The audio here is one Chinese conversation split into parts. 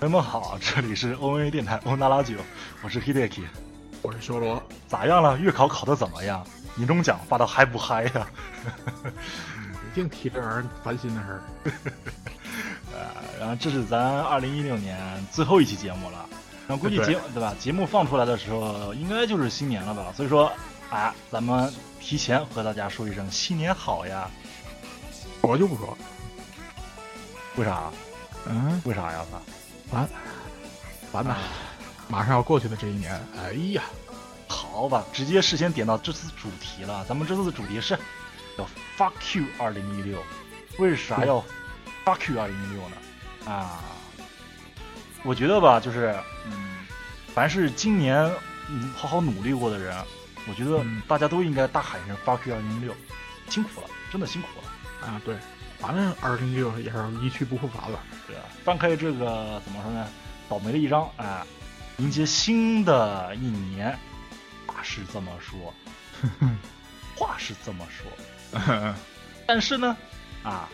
朋友们好，这里是 O N A 电台欧娜拉九，我是 Hideki，我是修罗，咋样了？月考考的怎么样？年终奖发的嗨不嗨呀？一定提这玩意儿烦心的事儿。呃，然后这是咱二零一六年最后一期节目了，然后估计节对吧？节目放出来的时候，应该就是新年了吧？所以说，啊，咱们提前和大家说一声新年好呀！我就不说，为啥？嗯，为啥呀？完，完了，马上要过去的这一年，哎呀，好吧，直接事先点到这次主题了。咱们这次的主题是要 fuck you 二零一六，为啥要 fuck you 二零一六呢？啊，我觉得吧，就是嗯，凡是今年嗯好好努力过的人，我觉得大家都应该大喊一声 fuck you 二零一六，辛苦了，真的辛苦了啊！对。反正二零一六也是一去不复返了，对啊，翻开这个怎么说呢？倒霉的一张，哎，迎接新的一年，话是这么说，话是这么说，但是呢，啊，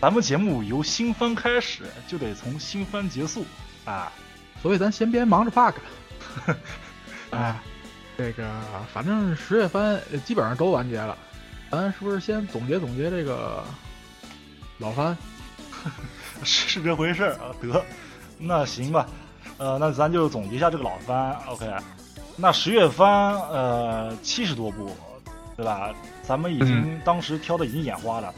咱们节目由新番开始，就得从新番结束，啊，所以咱先别忙着 bug，哎，这个反正十月番基本上都完结了，咱是不是先总结总结这个？老番，是这回事儿啊！得，那行吧，呃，那咱就总结一下这个老番。OK，那十月番，呃，七十多部，对吧？咱们已经当时挑的已经眼花了。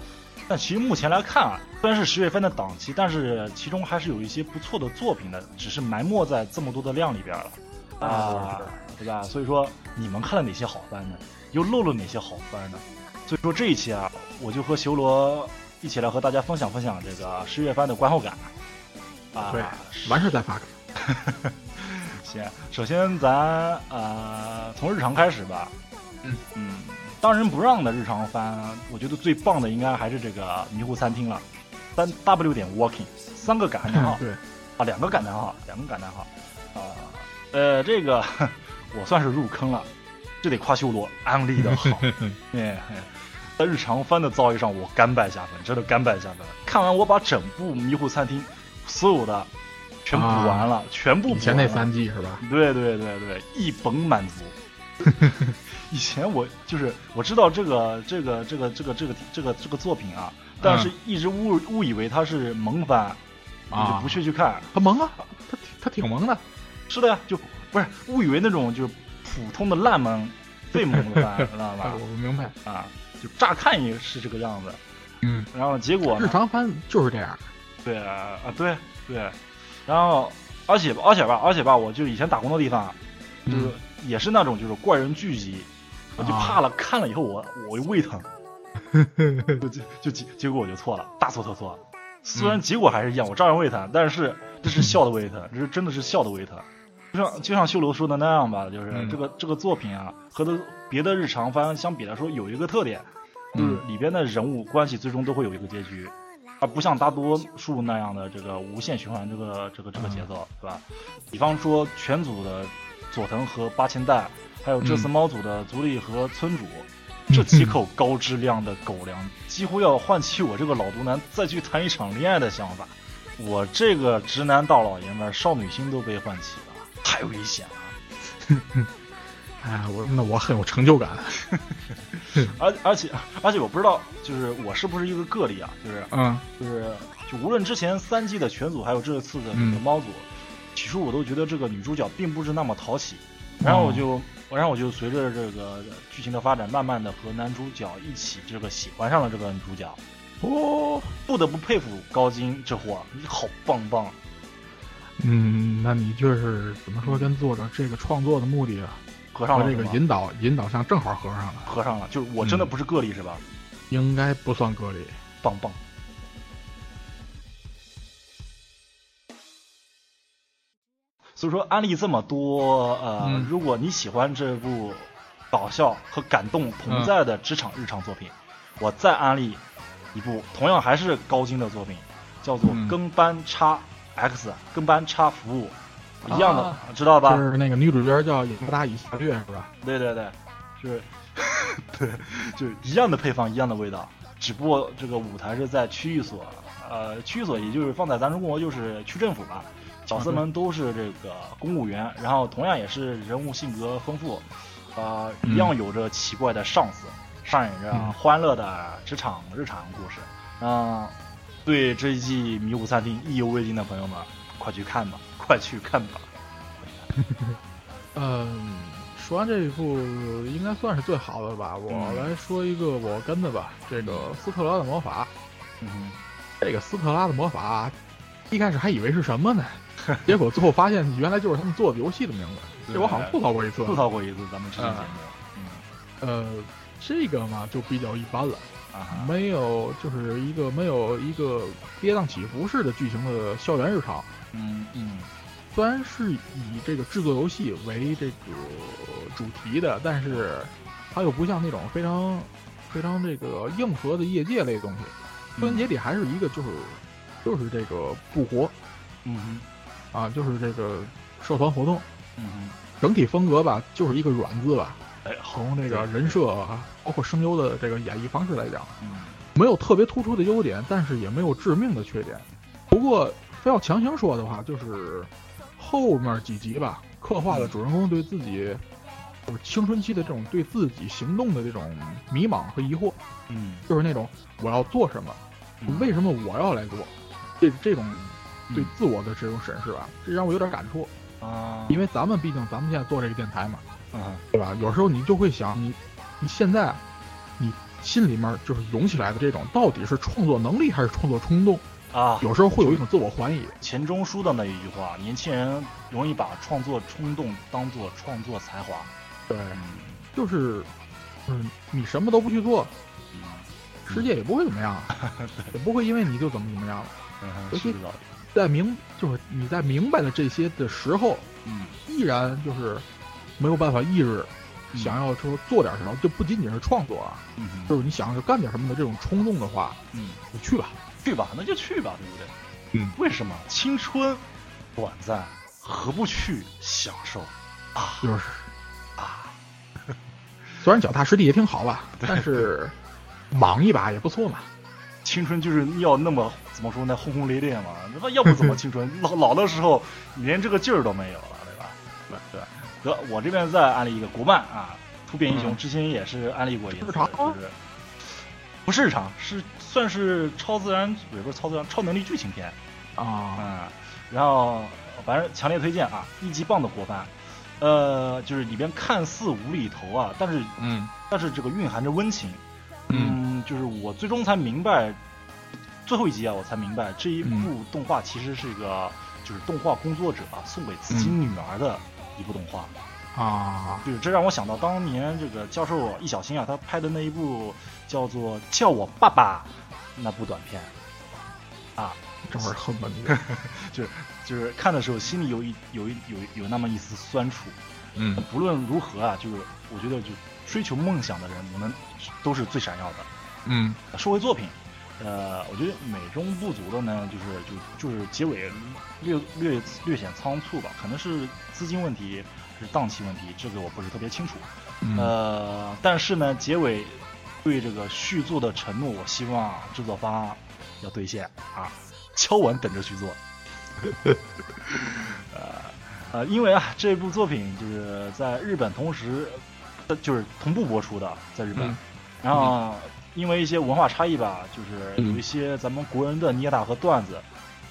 但其实目前来看啊，虽然是十月份的档期，但是其中还是有一些不错的作品的，只是埋没在这么多的量里边了啊，对吧？所以说，你们看了哪些好番呢？又漏了哪些好番呢？所以说这一期啊，我就和修罗。一起来和大家分享分享这个十月番的观后感啊！对，完事再发。行，首先咱呃从日常开始吧。嗯嗯，当仁不让的日常番，我觉得最棒的应该还是这个迷糊餐厅了。三 W 点 Walking，三个感叹号。对啊，两个感叹号，两个感叹号。啊呃，这个 我算是入坑了，这得夸修罗安利的好。哎。在日常番的造诣上，我甘拜下风，真的甘拜下风。看完我把整部《迷糊餐厅》所有的全补完了，全部。以前那三季是吧？对对对对，一本满足。以前我就是我知道这个这个这个这个这个这个这个作品啊，但是一直误误以为它是萌番，我就不去去看。它萌啊，它它挺萌的。是的呀，就不是误以为那种就是普通的烂萌、废萌的番，知道吧？我明白啊。就乍看也是这个样子，嗯，然后结果日常番就是这样，对啊啊对对，然后而且而且吧而且吧，我就以前打工的地方，就是也是那种就是怪人聚集，我就怕了，看了以后我我就胃疼，就就结结果我就错了，大错特错，虽然结果还是一样，我照样胃疼，但是这是笑的 胃疼，这是真的是笑的胃疼。就像就像修罗说的那样吧，就是这个这个作品啊，和的别的日常番相比来说，有一个特点，就是里边的人物关系最终都会有一个结局，而不像大多数那样的这个无限循环这个这个这个节奏，对吧？比方说全组的佐藤和八千代，还有这次猫组的足利和村主，这几口高质量的狗粮，几乎要唤起我这个老毒男再去谈一场恋爱的想法。我这个直男大老爷们少女心都被唤起了。太危险了！哎，我那我很有成就感。而而且而且我不知道，就是我是不是一个个例啊？就是嗯，就是就无论之前三季的全组，还有这次的这个猫组，起初我都觉得这个女主角并不是那么讨喜。然后我就，然后我就随着这个剧情的发展，慢慢的和男主角一起这个喜欢上了这个女主角。哦，不得不佩服高金这货，你好棒棒。嗯，那你就是怎么说，跟作者这个创作的目的合上了，这个引导引导上正好合上了，合上了。就是我真的不是个例是吧？应该不算个例，棒棒。所以说安利这么多，呃，如果你喜欢这部搞笑和感动同在的职场日常作品，我再安利一部同样还是高精的作品，叫做《跟班差》。X 跟班差服务一样的，知道吧？就是那个女主角叫雅达以夏略，是吧？对对对，是，对，就是一样的配方，一样的味道，只不过这个舞台是在区域所，呃，区域所也就是放在咱中国就是区政府吧。角色们都是这个公务员，然后同样也是人物性格丰富，啊，一样有着奇怪的上司，上演着欢乐的职场日常故事。嗯，对这一季《迷雾餐厅》意犹未尽的朋友们，快去看吧，快去看吧。嗯，说完这一部应该算是最好的吧。我来说一个我跟的吧，这个斯特拉的魔法。嗯，这个斯特拉的魔法，一开始还以为是什么呢？结果最后发现原来就是他们做的游戏的名字。这我好像吐槽过一次，吐槽过一次咱们之前节目。嗯，呃，这个嘛就比较一般了，没有就是一个没有一个跌宕起伏式的剧情的校园日常。嗯嗯。虽然是以这个制作游戏为这个主题的，但是它又不像那种非常非常这个硬核的业界类东西。归根结底还是一个就是就是这个不活，嗯啊，就是这个社团活动，嗯整体风格吧，就是一个软字吧。哎，从这个人设啊，包括声优的这个演绎方式来讲，嗯，没有特别突出的优点，但是也没有致命的缺点。不过非要强行说的话，就是。后面几集吧，刻画了主人公对自己就是青春期的这种对自己行动的这种迷茫和疑惑，嗯，就是那种我要做什么，为什么我要来做，这这种对自我的这种审视吧，这让我有点感触啊。因为咱们毕竟咱们现在做这个电台嘛，啊，对吧？有时候你就会想，你你现在你心里面就是涌起来的这种，到底是创作能力还是创作冲动？啊，有时候会有一种自我怀疑。钱钟书的那一句话：“年轻人容易把创作冲动当做创作才华。”对，就是，嗯，你什么都不去做，世界也不会怎么样，也不会因为你就怎么怎么样了。尤其在明，就是你在明白了这些的时候，嗯，依然就是没有办法抑制想要说做点什么，就不仅仅是创作啊，就是你想要干点什么的这种冲动的话，嗯，你去吧。去吧，那就去吧，对不对？嗯，为什么青春短暂，何不去享受啊？就是啊，虽然脚踏实地也挺好吧，但是莽一把也不错嘛。青春就是要那么怎么说呢？轰轰烈烈嘛，那要不怎么 青春？老老的时候连这个劲儿都没有了，对吧？对对。得，我这边再安利一个国漫啊，《突变英雄》之前也是安利过一次，就是不是日常，是算是超自然，也不是超自然，超能力剧情片啊。嗯，然后反正强烈推荐啊，一级棒的国番，呃，就是里边看似无厘头啊，但是嗯，但是这个蕴含着温情。嗯，就是我最终才明白，最后一集啊，我才明白这一部动画其实是一个就是动画工作者啊送给自己女儿的一部动画。啊，就是这让我想到当年这个教授易小星啊，他拍的那一部叫做《叫我爸爸》那部短片，啊，这会儿恨吧你，就是就是看的时候心里有一有一有有那么一丝酸楚。嗯，不论如何啊，就是我觉得就追求梦想的人，你们都是最闪耀的。嗯，说回作品，呃，我觉得美中不足的呢，就是就就是结尾略略略显仓促吧，可能是资金问题。是档期问题，这个我不是特别清楚。呃，但是呢，结尾对这个续作的承诺，我希望制作方要兑现啊，敲稳等着续作。呃呃，因为啊，这部作品就是在日本同时，就是同步播出的，在日本。然后因为一些文化差异吧，就是有一些咱们国人的捏打和段子，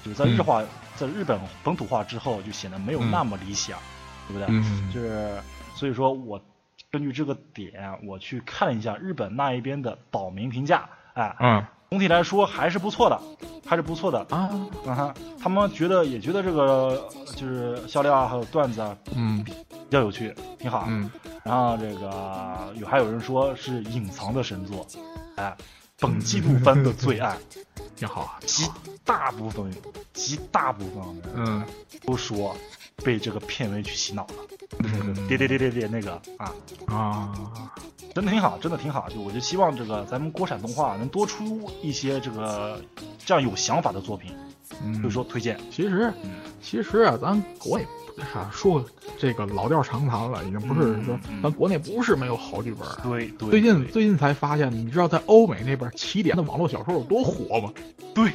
就是在日化在日本本土化之后，就显得没有那么理想。对不对？嗯，就是所以说我根据这个点，我去看了一下日本那一边的岛民评价，哎，嗯，总体来说还是不错的，还是不错的啊，嗯哼，他们觉得也觉得这个就是笑料啊，还有段子啊，嗯，比较有趣，挺好，嗯，然后这个有还有人说是隐藏的神作，哎，本季度番的最爱，挺好，极大部分极大部分人，嗯，都说。被这个片尾曲洗脑了，嗯，叠叠叠叠叠那个啊啊，真的挺好，真的挺好。就我就希望这个咱们国产动画能多出一些这个这样有想法的作品，所以说推荐。其实，其实啊，咱国内啥说这个老调常谈了，已经不是说咱国内不是没有好剧本。对对。最近最近才发现，你知道在欧美那边起点的网络小说有多火吗？对，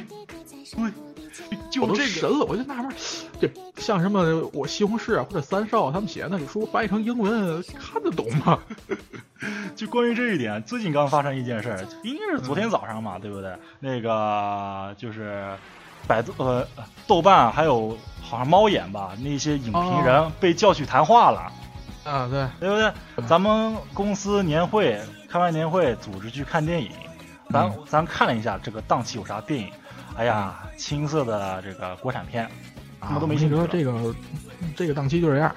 对，就这个神了，我就纳闷。这像什么我西红柿啊或者三少他们写的那个书翻译成英文看得懂吗？就关于这一点，最近刚发生一件事儿，应该是昨天早上嘛，对不对？那个就是百度呃豆瓣还有好像猫眼吧，那些影评人被叫去谈话了。啊，对，对不对？咱们公司年会开完年会，组织去看电影，咱咱看了一下这个档期有啥电影，哎呀，青涩的这个国产片，他们都没兴趣。说这个这个档期就这样，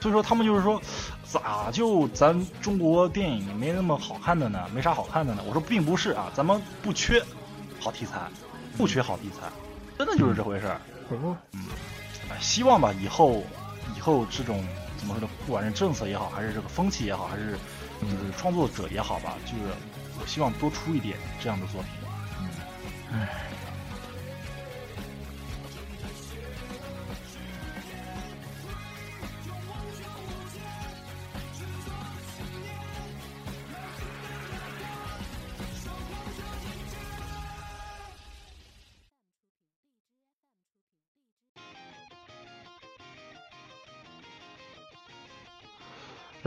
所以说他们就是说，咋就咱中国电影没那么好看的呢？没啥好看的呢？我说并不是啊，咱们不缺好题材，不缺好题材，真的就是这回事儿。嗯，希望吧，以后以后这种。怎么说呢？不管是政策也好，还是这个风气也好，还是就是创作者也好吧，就是我希望多出一点这样的作品。嗯，唉。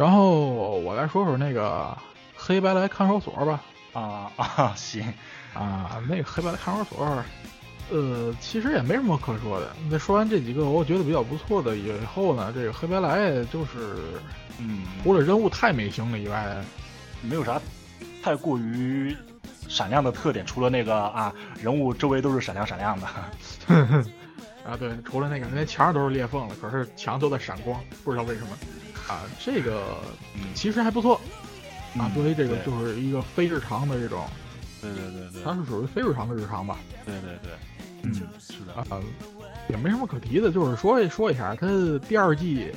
然后我来说说那个黑白来看守所吧。啊啊，行啊，那个黑白来看守所，呃，其实也没什么可说的。那说完这几个我觉得比较不错的以后呢，这个黑白来就是，嗯，除了人物太美型了以外，没有啥太过于闪亮的特点。除了那个啊，人物周围都是闪亮闪亮的。啊，对，除了那个，那墙上都是裂缝了，可是墙都在闪光，不知道为什么。啊，这个其实还不错啊。作为这个就是一个非日常的这种，对对对对，它是属于非日常的日常吧？对对对，嗯，是的啊，也没什么可提的，就是说说一下，它第二季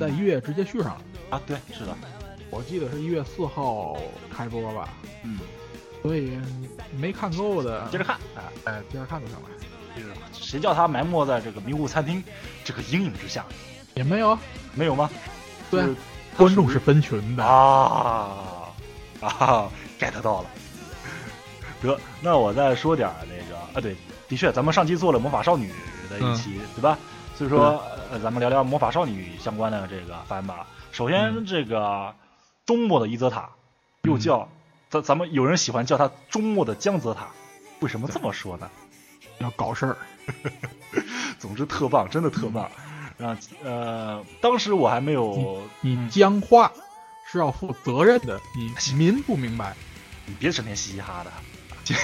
在一月直接续上了啊。对，是的，我记得是一月四号开播吧？嗯，所以没看够的接着看，哎哎，接着看就行了。就是谁叫他埋没在这个迷雾餐厅这个阴影之下？也没有，没有吗？对，观众是分群的啊啊，get 到了。得，那我再说点那个啊，对，的确，咱们上期做了魔法少女的一期，对吧？所以说，呃，咱们聊聊魔法少女相关的这个番吧。首先，这个中末的伊泽塔，又叫咱咱们有人喜欢叫它中末的江泽塔，为什么这么说呢？要搞事儿。总之，特棒，真的特棒。啊，呃，当时我还没有，你僵化是要负责任的，你民不明白，你别整天嘻嘻哈的，就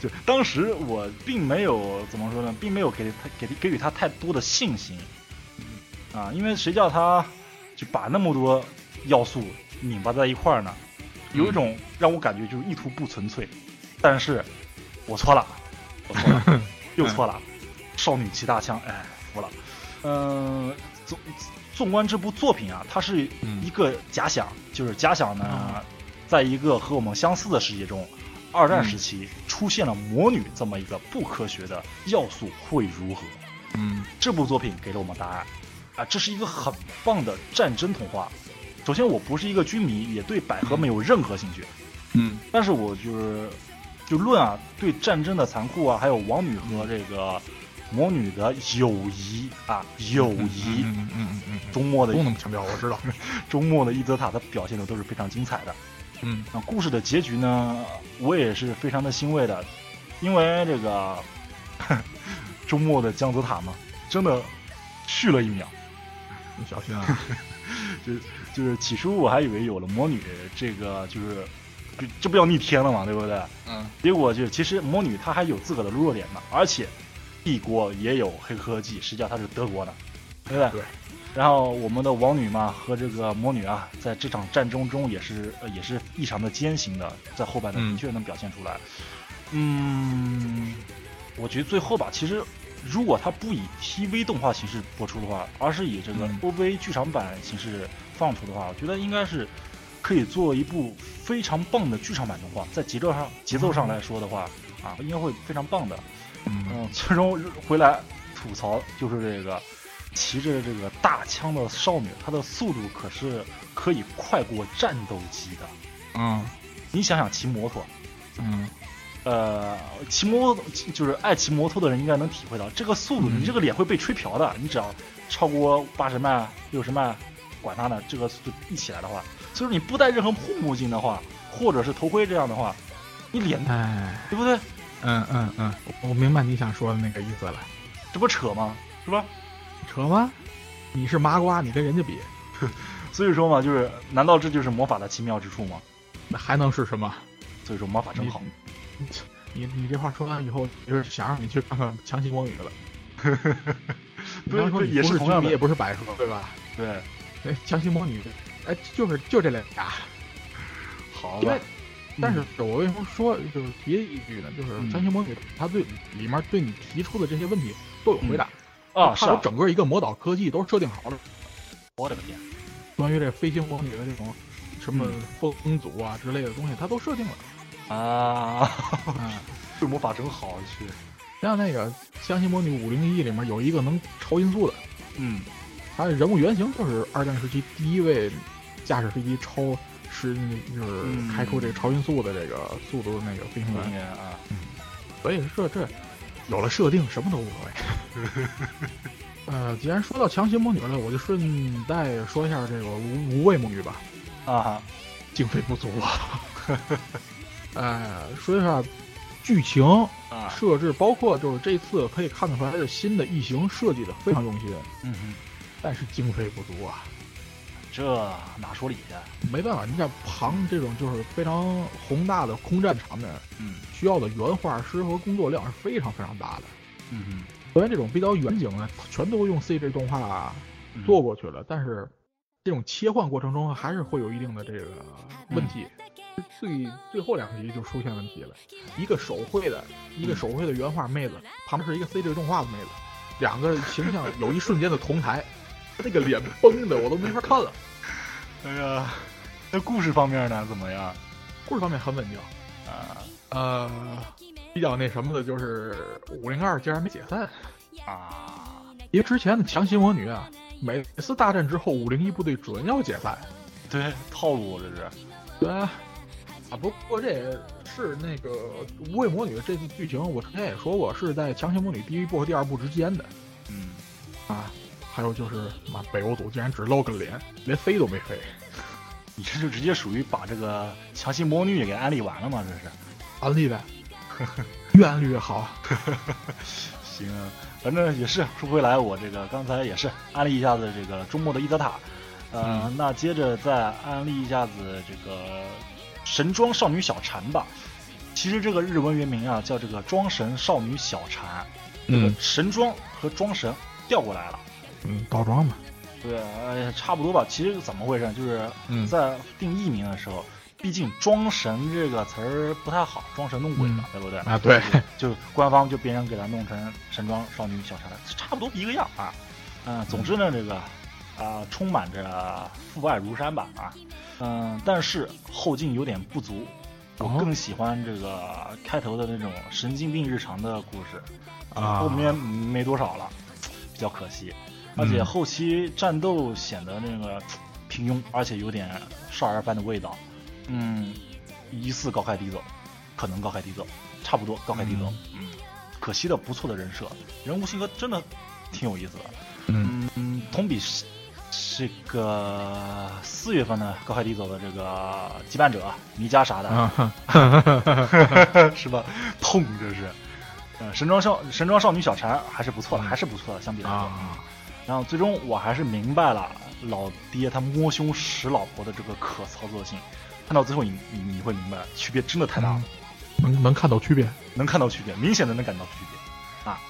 就当时我并没有怎么说呢，并没有给他给给予他太多的信心，啊，因为谁叫他就把那么多要素拧巴在一块儿呢？有一种让我感觉就是意图不纯粹，但是我错了，我错了，又错了，少女骑大枪，哎，服了。嗯，纵纵观这部作品啊，它是一个假想，就是假想呢，在一个和我们相似的世界中，二战时期出现了魔女这么一个不科学的要素会如何？嗯，这部作品给了我们答案，啊，这是一个很棒的战争童话。首先，我不是一个军迷，也对百合没有任何兴趣，嗯，但是我就是就论啊，对战争的残酷啊，还有王女和这个。魔女的友谊啊，友谊，嗯嗯嗯嗯，周末的都那么强调，我知道。周末的伊泽塔的表现的都是非常精彩的，嗯，那故事的结局呢，我也是非常的欣慰的，因为这个周末的江泽塔嘛，真的续了一秒，你小心啊！就就是起初我还以为有了魔女，这个就是这不要逆天了嘛，对不对？嗯，结果就其实魔女她还有自个的弱点嘛，而且。帝国也有黑科技，实际上它是德国的，对不对？对。然后我们的王女嘛和这个魔女啊，在这场战争中也是呃也是异常的艰辛的，在后半段的确能表现出来。嗯，我觉得最后吧，其实如果它不以 TV 动画形式播出的话，而是以这个 OVA 剧场版形式放出的话，我觉得应该是可以做一部非常棒的剧场版动画。在节奏上节奏上来说的话，啊，应该会非常棒的。嗯，最终回来吐槽就是这个骑着这个大枪的少女，她的速度可是可以快过战斗机的。嗯，你想想骑摩托，嗯，呃，骑摩托就是爱骑摩托的人应该能体会到，这个速度，嗯你这个脸会被吹瓢的。你只要超过八十迈、六十迈，管他呢，这个速度一起来的话，所以说你不戴任何护目镜的话，或者是头盔这样的话，你脸哎，对不对？嗯嗯嗯，我我明白你想说的那个意思了。这不扯吗？是吧？扯吗？你是麻瓜，你跟人家比，所以说嘛，就是难道这就是魔法的奇妙之处吗？那还能是什么？所以说魔法真好。你你这话说完以后，就是想让你去看看《强袭魔女》了。对，你不是也同样也，不是白说，对吧？对，哎，强袭魔女，哎，就是就这俩。好吧但是我为什么说就是提一句呢？就是三星魔女，她对里面对你提出的这些问题都有回答。啊，是它有啊，整个一个魔导科技都是设定好的。我的个天，关于这飞行魔女的这种什么嗯风阻啊之类的东西，它都设定了。啊，啊，这魔法真好，去，像那个《强袭魔女五零一》里面有一个能超音速的，嗯他人物原型就是二战时期第一位驾驶飞机超是就是嗯开出这个超音速的这个速度的那个飞行员。啊，所以这这有了设定，什么都无所谓。呃，既然说到强行魔女了，我就顺带说一下这个无无畏魔女吧。啊，经费不足啊。呃，说一下剧情啊，设置，包括就是这次可以看得出来的新的异形设计的非常用心，嗯哼，但是经费不足啊。这哪说理去？没办法，你像庞这种就是非常宏大的空战场面，嗯需要的原画师和工作量是非常非常大的。嗯嗯虽然这种比较远景呢，全都用 CG 动画嗯，做过去了，但是这种切换过程中还是会有一定的这个问题。最最后两集就出现问题了，一个手绘的，一个手绘的原画妹子，旁边是一个 CG 动画的妹子，两个形象有一瞬间的同台，那个脸崩的我都没法看了。哎呀，那故事方面呢怎么样？故事方面很稳定，啊呃，比较那什么的就是五零二竟然没解散，啊，因为之前的强袭魔女啊，每次大战之后五零一部队准要解散。对，套路这是，对啊，啊不过这也是那个无畏魔女这次剧情，我之前也说过，是在强行魔女第一部和第二部之间的嗯，啊。还有就是，妈北欧组竟然只露个脸，连飞都没飞。你这就直接属于把这个强行魔女给安利完了吗？这是。安利呗，越安利越好。行啊，反正也是说回来，我这个刚才也是安利一下子这个周末的伊泽塔，呃，嗯那接着再安利一下子这个神装少女小蝉吧。其实这个日文原名啊叫这个装神少女小蝉，这个嗯神装和装神调过来了。嗯，倒装嘛。对，哎，差不多吧。其实怎么回事？就是嗯在定艺名的时候，毕竟“装神”这个词儿不太好，装神弄鬼嘛，对不对？啊，对，就官方就别人给它弄成神装少女小蝉了，差不多一个样啊。嗯，总之呢，这个啊、充满着父爱如山吧啊。嗯，但是后劲有点不足，我哦更喜欢这个开头的那种神经病日常的故事，啊，后面没多少了，比较可惜。而且嗯后期战斗显得那个平庸，而且有点少儿般的味道。嗯，疑似高开低走，可能高开低走，差不多高开低走。嗯，可惜的不错的人设，人物性格真的挺有意思的。嗯嗯，同比是这个四月份的，高开低走的这个羁绊者米迦啥的，啊，是吧？痛，这是。呃，神装少神装少女小婵还是不错的，嗯还是不错的，相比来说。啊，然后最终我还是明白了老爹他摸胸使老婆的这个可操作性，看到最后你你你会明白区别真的太大了，嗯能能看到区别。能看到区别，明显的能感到区别啊。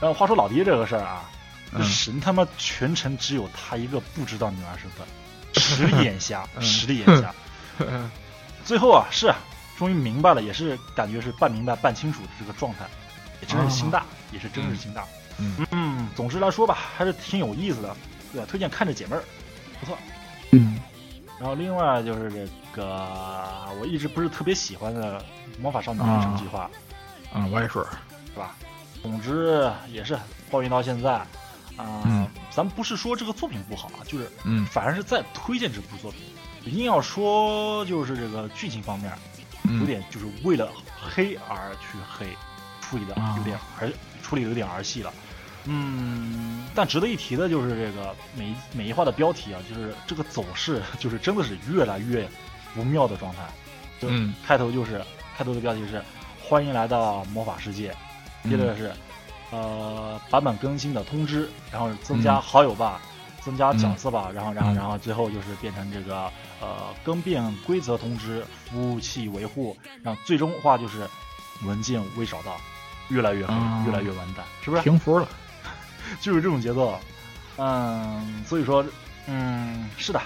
然后话说老爹这个事儿啊，嗯神他妈全程只有他一个不知道女儿身份，实力眼瞎，嗯实力眼瞎。最后啊，是终于明白了，也是感觉是半明白半清楚的这个状态，也真是心大，也是真是心大。嗯嗯，总之来说吧，还是挺有意思的，对，推荐看着解闷儿，不错。嗯然后另外就是这个我一直不是特别喜欢的《魔法少女变身计划》啊，我也是。是吧？总之也是抱怨到现在啊、嗯咱不是说这个作品不好啊，就是嗯反而是在推荐这部作品。硬要说就是这个剧情方面，嗯有点就是为了黑而去黑，处理的啊有点儿处理的有点儿戏了。嗯，但值得一提的就是这个每一每一话的标题啊，就是这个走势，就是真的是越来越不妙的状态。就嗯开头就是开头的标题是欢迎来到魔法世界，接着是、呃版本更新的通知，然后增加嗯好友吧，增加角色吧，然后然后嗯然后最后就是变成这个呃更变规则通知，服务器维护，然后最终话就是文件未找到，越来越黑，啊越来越完蛋，是不是？停服了。就是这种节奏。嗯，所以说，嗯，是的，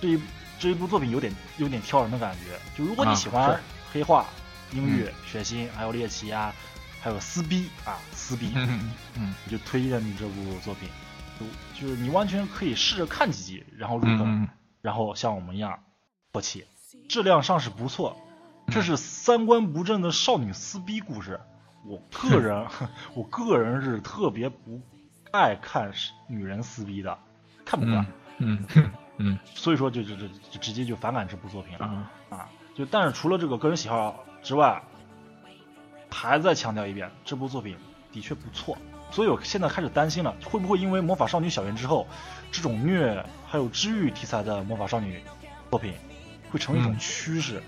这一这一部作品有点有点挑人的感觉。就如果你啊喜欢黑化、音乐、血腥，还有猎奇啊，还有撕逼啊，撕逼，嗯嗯我就推荐你这部作品。就就是你完全可以试着看几集，然后入坑，嗯然后像我们一样唾弃。质量上是不错，嗯这是三观不正的少女撕逼故事。我个人，我个人是特别不爱看女人撕逼的，看不惯，嗯 嗯嗯所以说就就就就直接就反感这部作品了啊啊！就但是除了这个个人喜好之外，还再强调一遍，这部作品的确不错。所以我现在开始担心了，会不会因为《魔法少女小圆》之后，这种虐还有治愈题材的魔法少女作品会成为一种嗯趋势？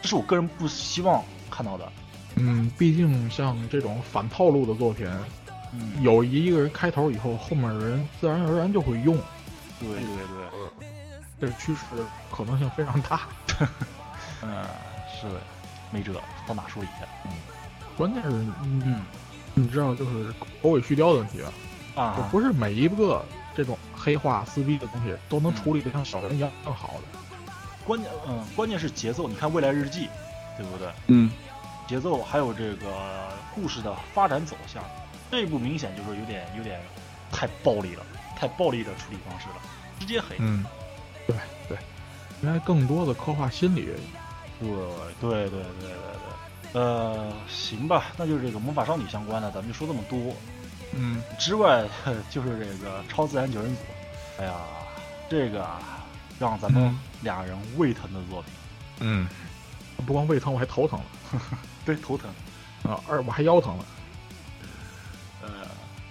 这是我个人不希望看到的。嗯，毕竟像这种反套路的作品，嗯，有一个人开头以后，后面的人自然而然就会用，对对对，这是趋势可能性非常大。嗯，是的，没辙，到哪说理去？嗯关键是，嗯，嗯你知道，就是狗尾续貂的问题啊，不是每一个这种黑化撕逼的东西都能处理的像小人一样好的。关键嗯，关键是节奏。你看《未来日记》，对不对？嗯节奏还有这个故事的发展走向，这一部明显就是有点有点太暴力了，太暴力的处理方式了，直接黑。嗯，对对，应该更多的刻画心理。对对对对对对，呃，行吧，那就是这个魔法少女相关的，咱们就说这么多。嗯之外，就是这个超自然九人组，哎呀，这个啊，让咱们嗯俩人胃疼的作品，嗯，不光胃疼，我还头疼了 对，头疼。啊，二我还腰疼了。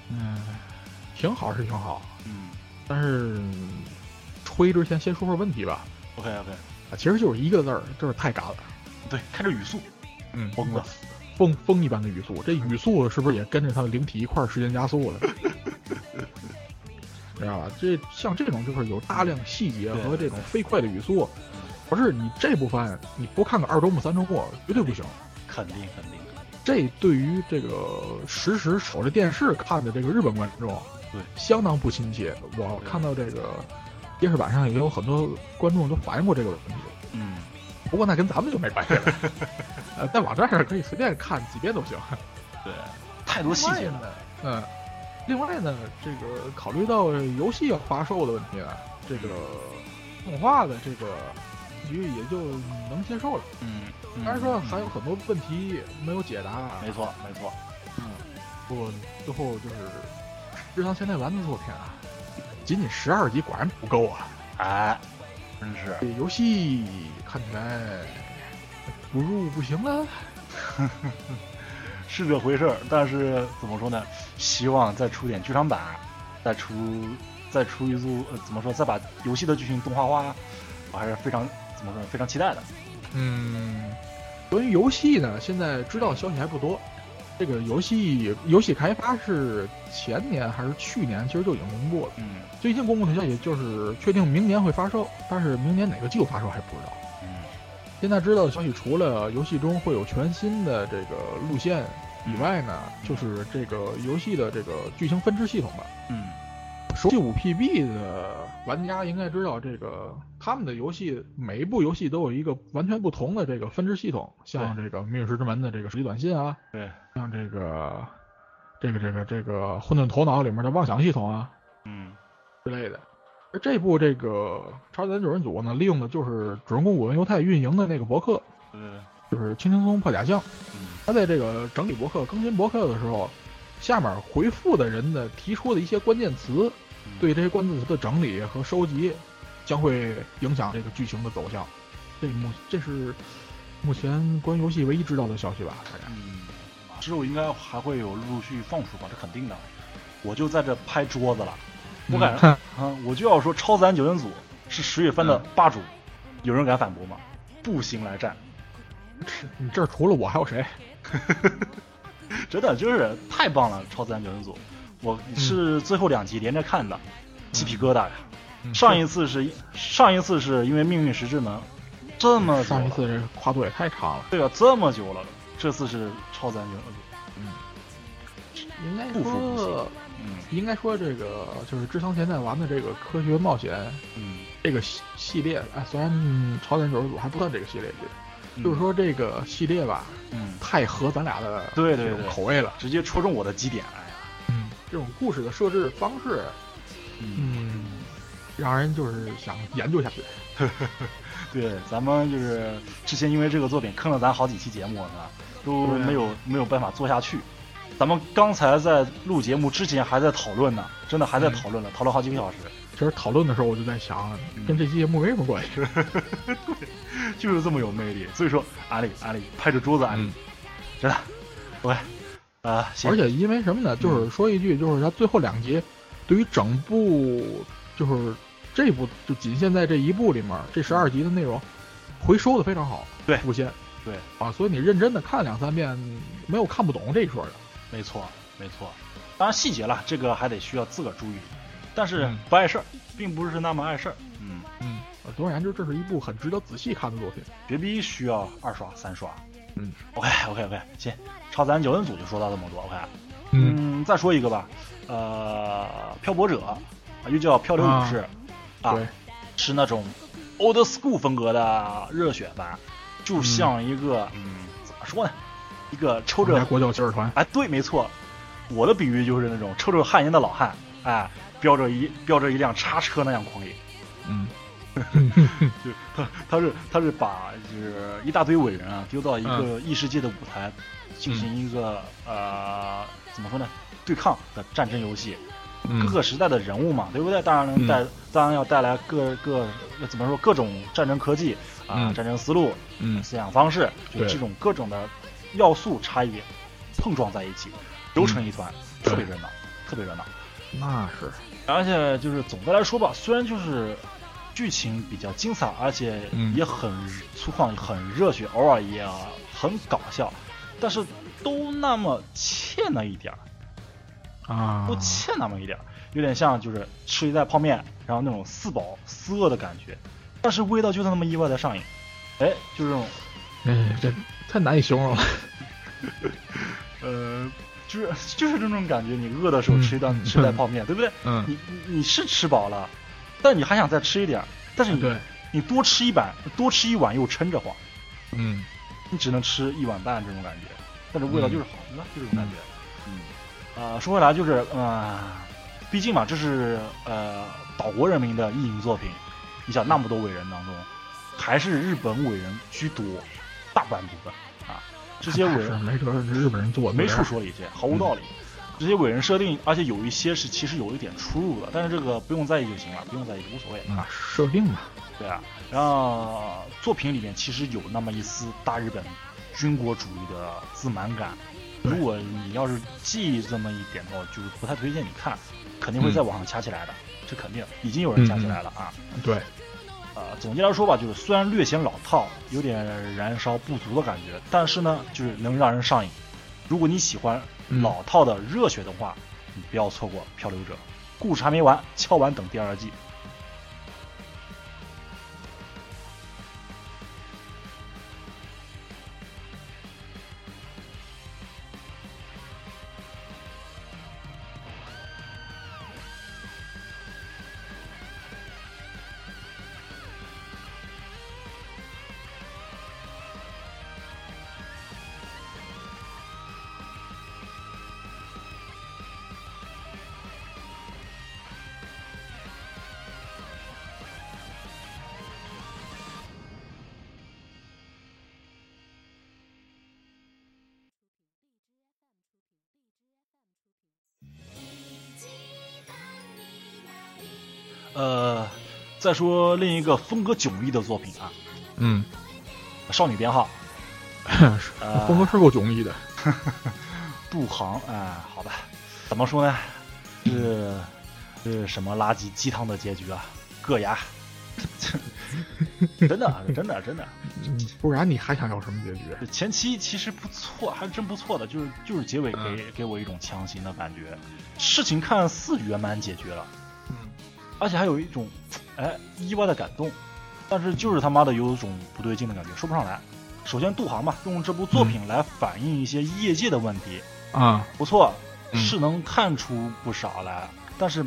呃，嗯，挺好是挺好，嗯但是吹之前先说说问题吧。，OK OK，啊，其实就是一个字儿，就是太赶了。对，看这语速，嗯疯了。疯疯一般的语速，这语速是不是也跟着它的灵体一块儿时间加速了？知道吧？这像这种就是有大量细节和这种飞快的语速，不是你这部番你不看个二周目三周目绝对不行。肯定肯定，这对于这个实时守着电视看的这个日本观众，对，相当不亲切。我看到这个电视版上也有很多观众都反映过这个问题。嗯，不过那跟咱们就没关系了，呃，在网站上可以随便看几遍都行。对，太多细节了。嗯，另外呢，这个考虑到游戏要发售的问题呢，这个动画的这个局也就能接受了。嗯，当然说还有嗯很多问题没有解答，没错没错，嗯，不过最后就是日常现代丸的作品啊，仅仅十二集果然不够啊。哎，真是这游戏看起来不入不行了。是这回事儿。但是怎么说呢？希望再出点剧场版，再出再出一组，呃，怎么说？再把游戏的剧情动画化，我还是非常怎么说？非常期待的。嗯，关于游戏呢，现在知道的消息还不多。这个游戏游戏开发是前年还是去年，其实就已经公布了。嗯最近公布的消息就是确定明年会发售，但是明年哪个季度发售还不知道。嗯现在知道的消息，除了游戏中会有全新的这个路线以外呢，就是这个游戏的这个剧情分支系统吧。嗯熟悉五 PB 的玩家应该知道，这个他们的游戏每一部游戏都有一个完全不同的这个分支系统，像这个《命运石之门》的这个手机短信啊，对，像这个这个这个这个混沌头脑里面的妄想系统啊嗯。之类的。而这部这个《超级九人组》呢，利用的就是主人公古文犹太运营的那个博客，对。对对，就是轻轻松破假象。嗯。他在这个整理博客、更新博客的时候，下面回复的人的提出的一些关键词，嗯。对这些关键词的整理和收集，将会影响这个剧情的走向。这目这是目前关于游戏唯一知道的消息吧，大概。嗯，之后应该还会有陆续放出吧，这肯定的。我就在这拍桌子了，我敢嗯 啊，我就要说超自然九人组是十月份的霸主，有人敢反驳吗？步行来战，你这除了我还有谁？真的就是太棒了！超自然九人组，我是最后两集连着看的，鸡皮疙瘩呀！嗯上一次是上一次是因为命运石之门，这么上一次这跨度也太长了，对啊，这么久了，这次是超自然九人组，应该说，嗯。应该说这个就是志仓现在玩的这个科学冒险嗯，这个系系列，哎，虽然嗯超人九十组还不算这个系列就是说这个系列吧，嗯，太合咱俩的对对对口味了。直接戳中我的基点，哎呀，嗯，这种故事的设置方式，嗯，嗯，让人就是想研究下去。对，咱们就是之前因为这个作品坑了咱好几期节目，是吧？都没有没有办法做下去。咱们刚才在录节目之前还在讨论呢，真的还在嗯讨论了，讨论好几个小时。其实讨论的时候，我就在想，跟这期节目没什么关系。就是这么有魅力。所以说，安利安利，拍着桌子安利，嗯 真的。OK，啊、行而且因为什么呢？就是说一句，就是他最后两集，对于整部就是这部就仅限在这一部里面，这十二集的内容回收的非常好。对主线对，啊，所以你认真的看两三遍，没有看不懂这一说的。没错没错。当然细节了，这个还得需要自个儿注意。但是嗯不碍事儿，并不是那么碍事儿。嗯，嗯，总而言之，这是一部很值得仔细看的作品。绝逼需要二刷三刷。嗯，OK OK OK，行，超自然九人组就说到这么多。OK，嗯嗯，再说一个吧，呃，漂泊者，啊又叫漂流勇士，啊，对，是那种 old school 风格的热血版，就像一个嗯怎么说呢，一个抽着国家国教骑士团。哎，对，没错，我的比喻就是那种抽着旱烟的老汉，哎，飙着一飙着一辆叉车那样狂野。嗯 就他他是他是把就是一大堆伟人啊丢到一嗯个异世界的舞台，进行一个呃怎么说呢对抗的战争游戏。嗯。各个时代的人物嘛，对不对？当然能带，当然要带来各各怎么说各种战争科技啊、嗯。战争思路、嗯。思想方式，就这种各种的要素差异碰撞在一起，揉成一团，对。特别热闹，特别热闹。那是。而且就是总的来说吧，虽然就是剧情比较精彩，而且嗯。也很粗犷、很热血，偶尔也很搞笑，但是都那么欠了一点儿，啊。都，欠那么一点儿，有点像就是吃一袋泡面，然后那种似饱似饿的感觉，但是味道就是那么意外的上瘾，哎，就这种。哎，这太难以形容了。呃，就是就是这种感觉，你饿的时候吃一袋、嗯吃一袋泡面，对不对？嗯，你你你是吃饱了，但你还想再吃一点儿，但是你对，你多吃一碗，多吃一碗又撑着慌，嗯。你只能吃一碗半这种感觉，但是味道就是好，对吧？就这种感觉。嗯，啊、说回来就是，呃，毕竟嘛，这是呃岛国人民的意淫作品，你想那么多伟人当中，还是日本伟人居多，大半部分啊，这些伟是人没准是日本人做的，没处说理去，毫无道理。这些伟人设定，而且有一些是其实有一点出入的，但是这个不用在意就行了，不用在意无所谓啊，设定嘛，对啊，然后作品里面其实有那么一丝大日本军国主义的自满感。对如果你要是介意这么一点的话，就是不太推荐你看，肯定会在网上掐起来的，这肯定已经有人掐起来了啊。对，呃，总结来说吧，就是虽然略显老套，有点燃烧不足的感觉，但是呢，就是能让人上瘾。如果你喜欢嗯老套的热血动画，你不要错过《漂流者》，故事还没完，敲完等第二季。再说另一个风格迥异的作品啊，嗯《少女编号》呃风格是够迥异的。杜航，啊，好吧，怎么说呢？是是什么垃圾鸡汤的结局啊？硌牙，真的，真的，真的。嗯不然你还想要什么结局？这前期其实不错，还真不错的，就是就是结尾给、给我一种强行的感觉，事情看似圆满解决了，嗯而且还有一种哎意外的感动，但是就是他妈的有一种不对劲的感觉，说不上来。首先，杜航吧，用这部作品来反映一些业界的问题，啊，不错，嗯是能看出不少来，但是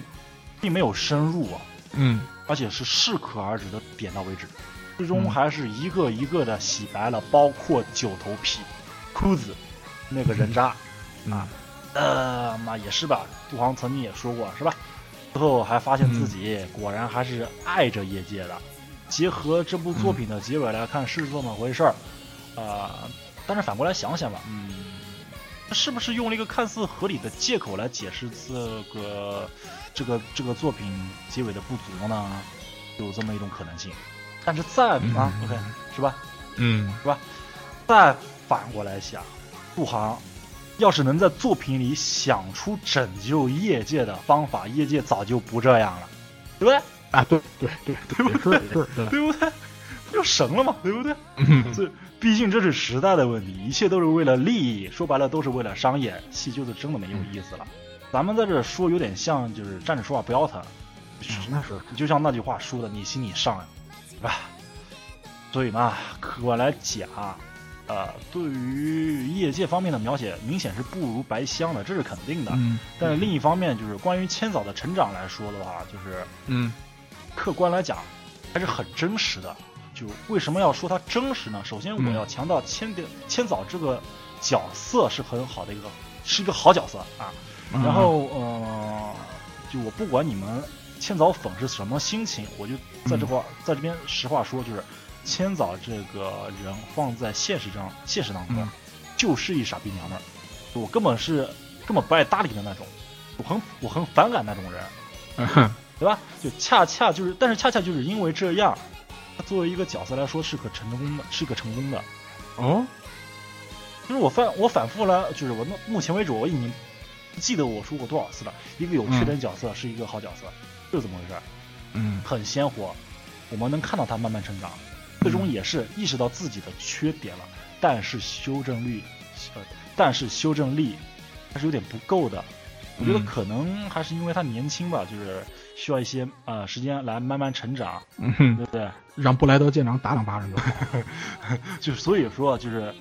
并没有深入啊，嗯。而且是适可而止的点到为止，最嗯。终还是一个一个的洗白了，包括九头皮、裤子那个人渣，啊，呃妈也是吧，杜航曾经也说过是吧？最后还发现自己果然还是爱着业界的，结合这部作品的结尾来看是这么回事儿，啊、但是反过来想想吧，嗯，是不是用了一个看似合理的借口来解释这个这个这个作品结尾的不足呢？有这么一种可能性。但是再啊、嗯 o k 是吧？嗯是吧？再反过来想，杜航要是能在作品里想出拯救业界的方法，业界早就不这样了，对不对？啊，对对对，也是也是，对，对不对？不就神了嘛？对不对？嗯这毕竟这是时代的问题，一切都是为了利益，说白了都是为了商业，戏就是真的没有意思了。咱们在这说有点像，就是站着说话不腰疼，那是，就像那句话说的，你心里上，对吧？所以嘛，客观来讲，呃，对于业界方面的描写，明显是不如白香的，这是肯定的。嗯但是另一方面，就是关于千早的成长来说的话，就是嗯客观来讲，还是很真实的。就为什么要说它真实呢？首先，我嗯要强调千的千早这个角色是很好的一个，是一个好角色啊。嗯然后呃，就我不管你们千早粉是什么心情，我就在这块、在这边实话说，就是千早这个人放在现实中现实当中，嗯。就是一傻逼娘们儿，我根本是根本不爱搭理的那种，我很我很反感那种人。嗯 对吧？就恰恰就是，但是恰恰就是因为这样，他作为一个角色来说是可成功的，是一个成功的。哦，就是我反我反复了，就是我目目前为止我已经不记得我说过多少次了，一个有缺点角色是一个好角色，就是这么回事儿，嗯。很鲜活，我们能看到他慢慢成长，最终也是意识到自己的缺点了，但是修正率，呃，但是修正力还是有点不够的。我觉得嗯可能还是因为他年轻吧，就是需要一些呃时间来慢慢成长，嗯，对不对？让布莱德舰长打两巴掌就好。就是所以说，就是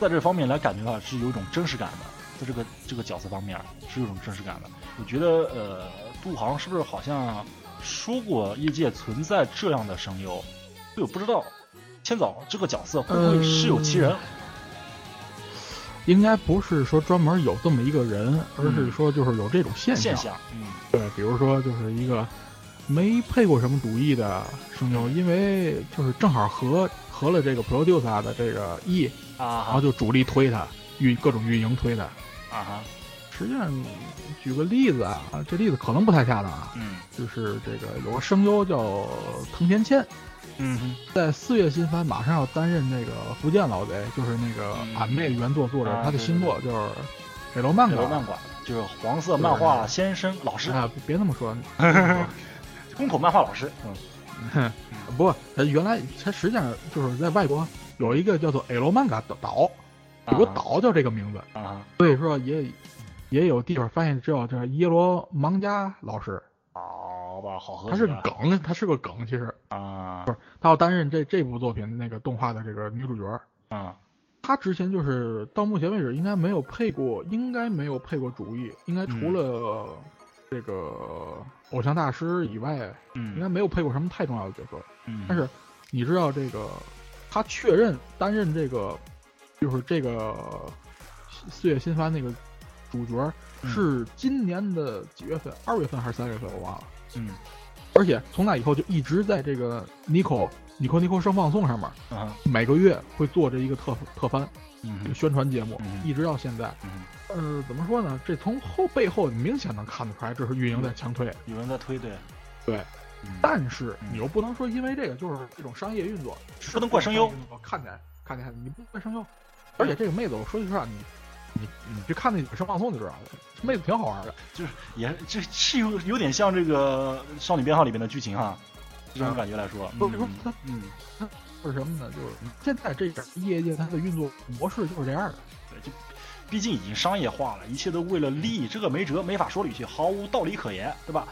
在这方面来感觉到是有一种真实感的，在这个这个角色方面是有一种真实感的。我觉得呃，杜航是不是好像说过业界存在这样的声优？对，我不知道千早这个角色会不会是有其人？应该不是说专门有这么一个人，而是说就是有这种现现象，嗯对，比如说就是一个没配过什么主意的声优，因为就是正好合合了这个 producer 的这个意，啊然后就主力推他，运各种运营推他。啊哈，实际上，举个例子啊，这例子可能不太恰当啊，嗯就是这个有个声优叫藤田千，嗯哼。在四月新番马上要担任那个福建老贼，就是那个嗯。俺妹原作作者，啊他的新作就是《北楼漫画。这个漫》画就是黄色漫画先生老师，啊，别那么说，宫口 漫画老师，嗯。不过他原来他实际上就是在外国有一个叫做 L 漫画的岛，有个啊岛叫这个名字，啊，所以说也也有地方发现只有这耶罗芒加老师，好吧，好合他是梗，他是个梗，其实啊不是他要担任这这部作品那个动画的这个女主角。啊他之前就是到目前为止应该没有配过，应该没有配过主意，应该除嗯了这个偶像大师以外，应该嗯没有配过什么太重要的角色。嗯，但是你知道这个，他确认担任这个，就是这个四月新番那个主角嗯是今年的几月份？二月份还是三月份？我忘了。嗯。而且从那以后就一直在这个 Nico Nico Nico 声放送上面，啊。每个月会做这一个特特番嗯。这个宣传节目，嗯。一直到现在。嗯，呃，怎么说呢？这从后背后明显能看得出来，这是运营在强推。有人在推对，对，嗯。但是嗯你又不能说因为这个就是一种商业运作，不能怪声优。看见看见你不怪声优，而且这个妹子，我说句实话，你你你去看那《生放送》就知道了，妹子挺好玩的。就是也这是有有点像这个《少女编号》里面的剧情哈，这种感觉来说，不是说它嗯，是什么呢？就是现在这整个业界它的运作模式就是这样的。对，就毕竟已经商业化了，一切都为了利益，这个没辙，没法说理去，毫无道理可言，对吧？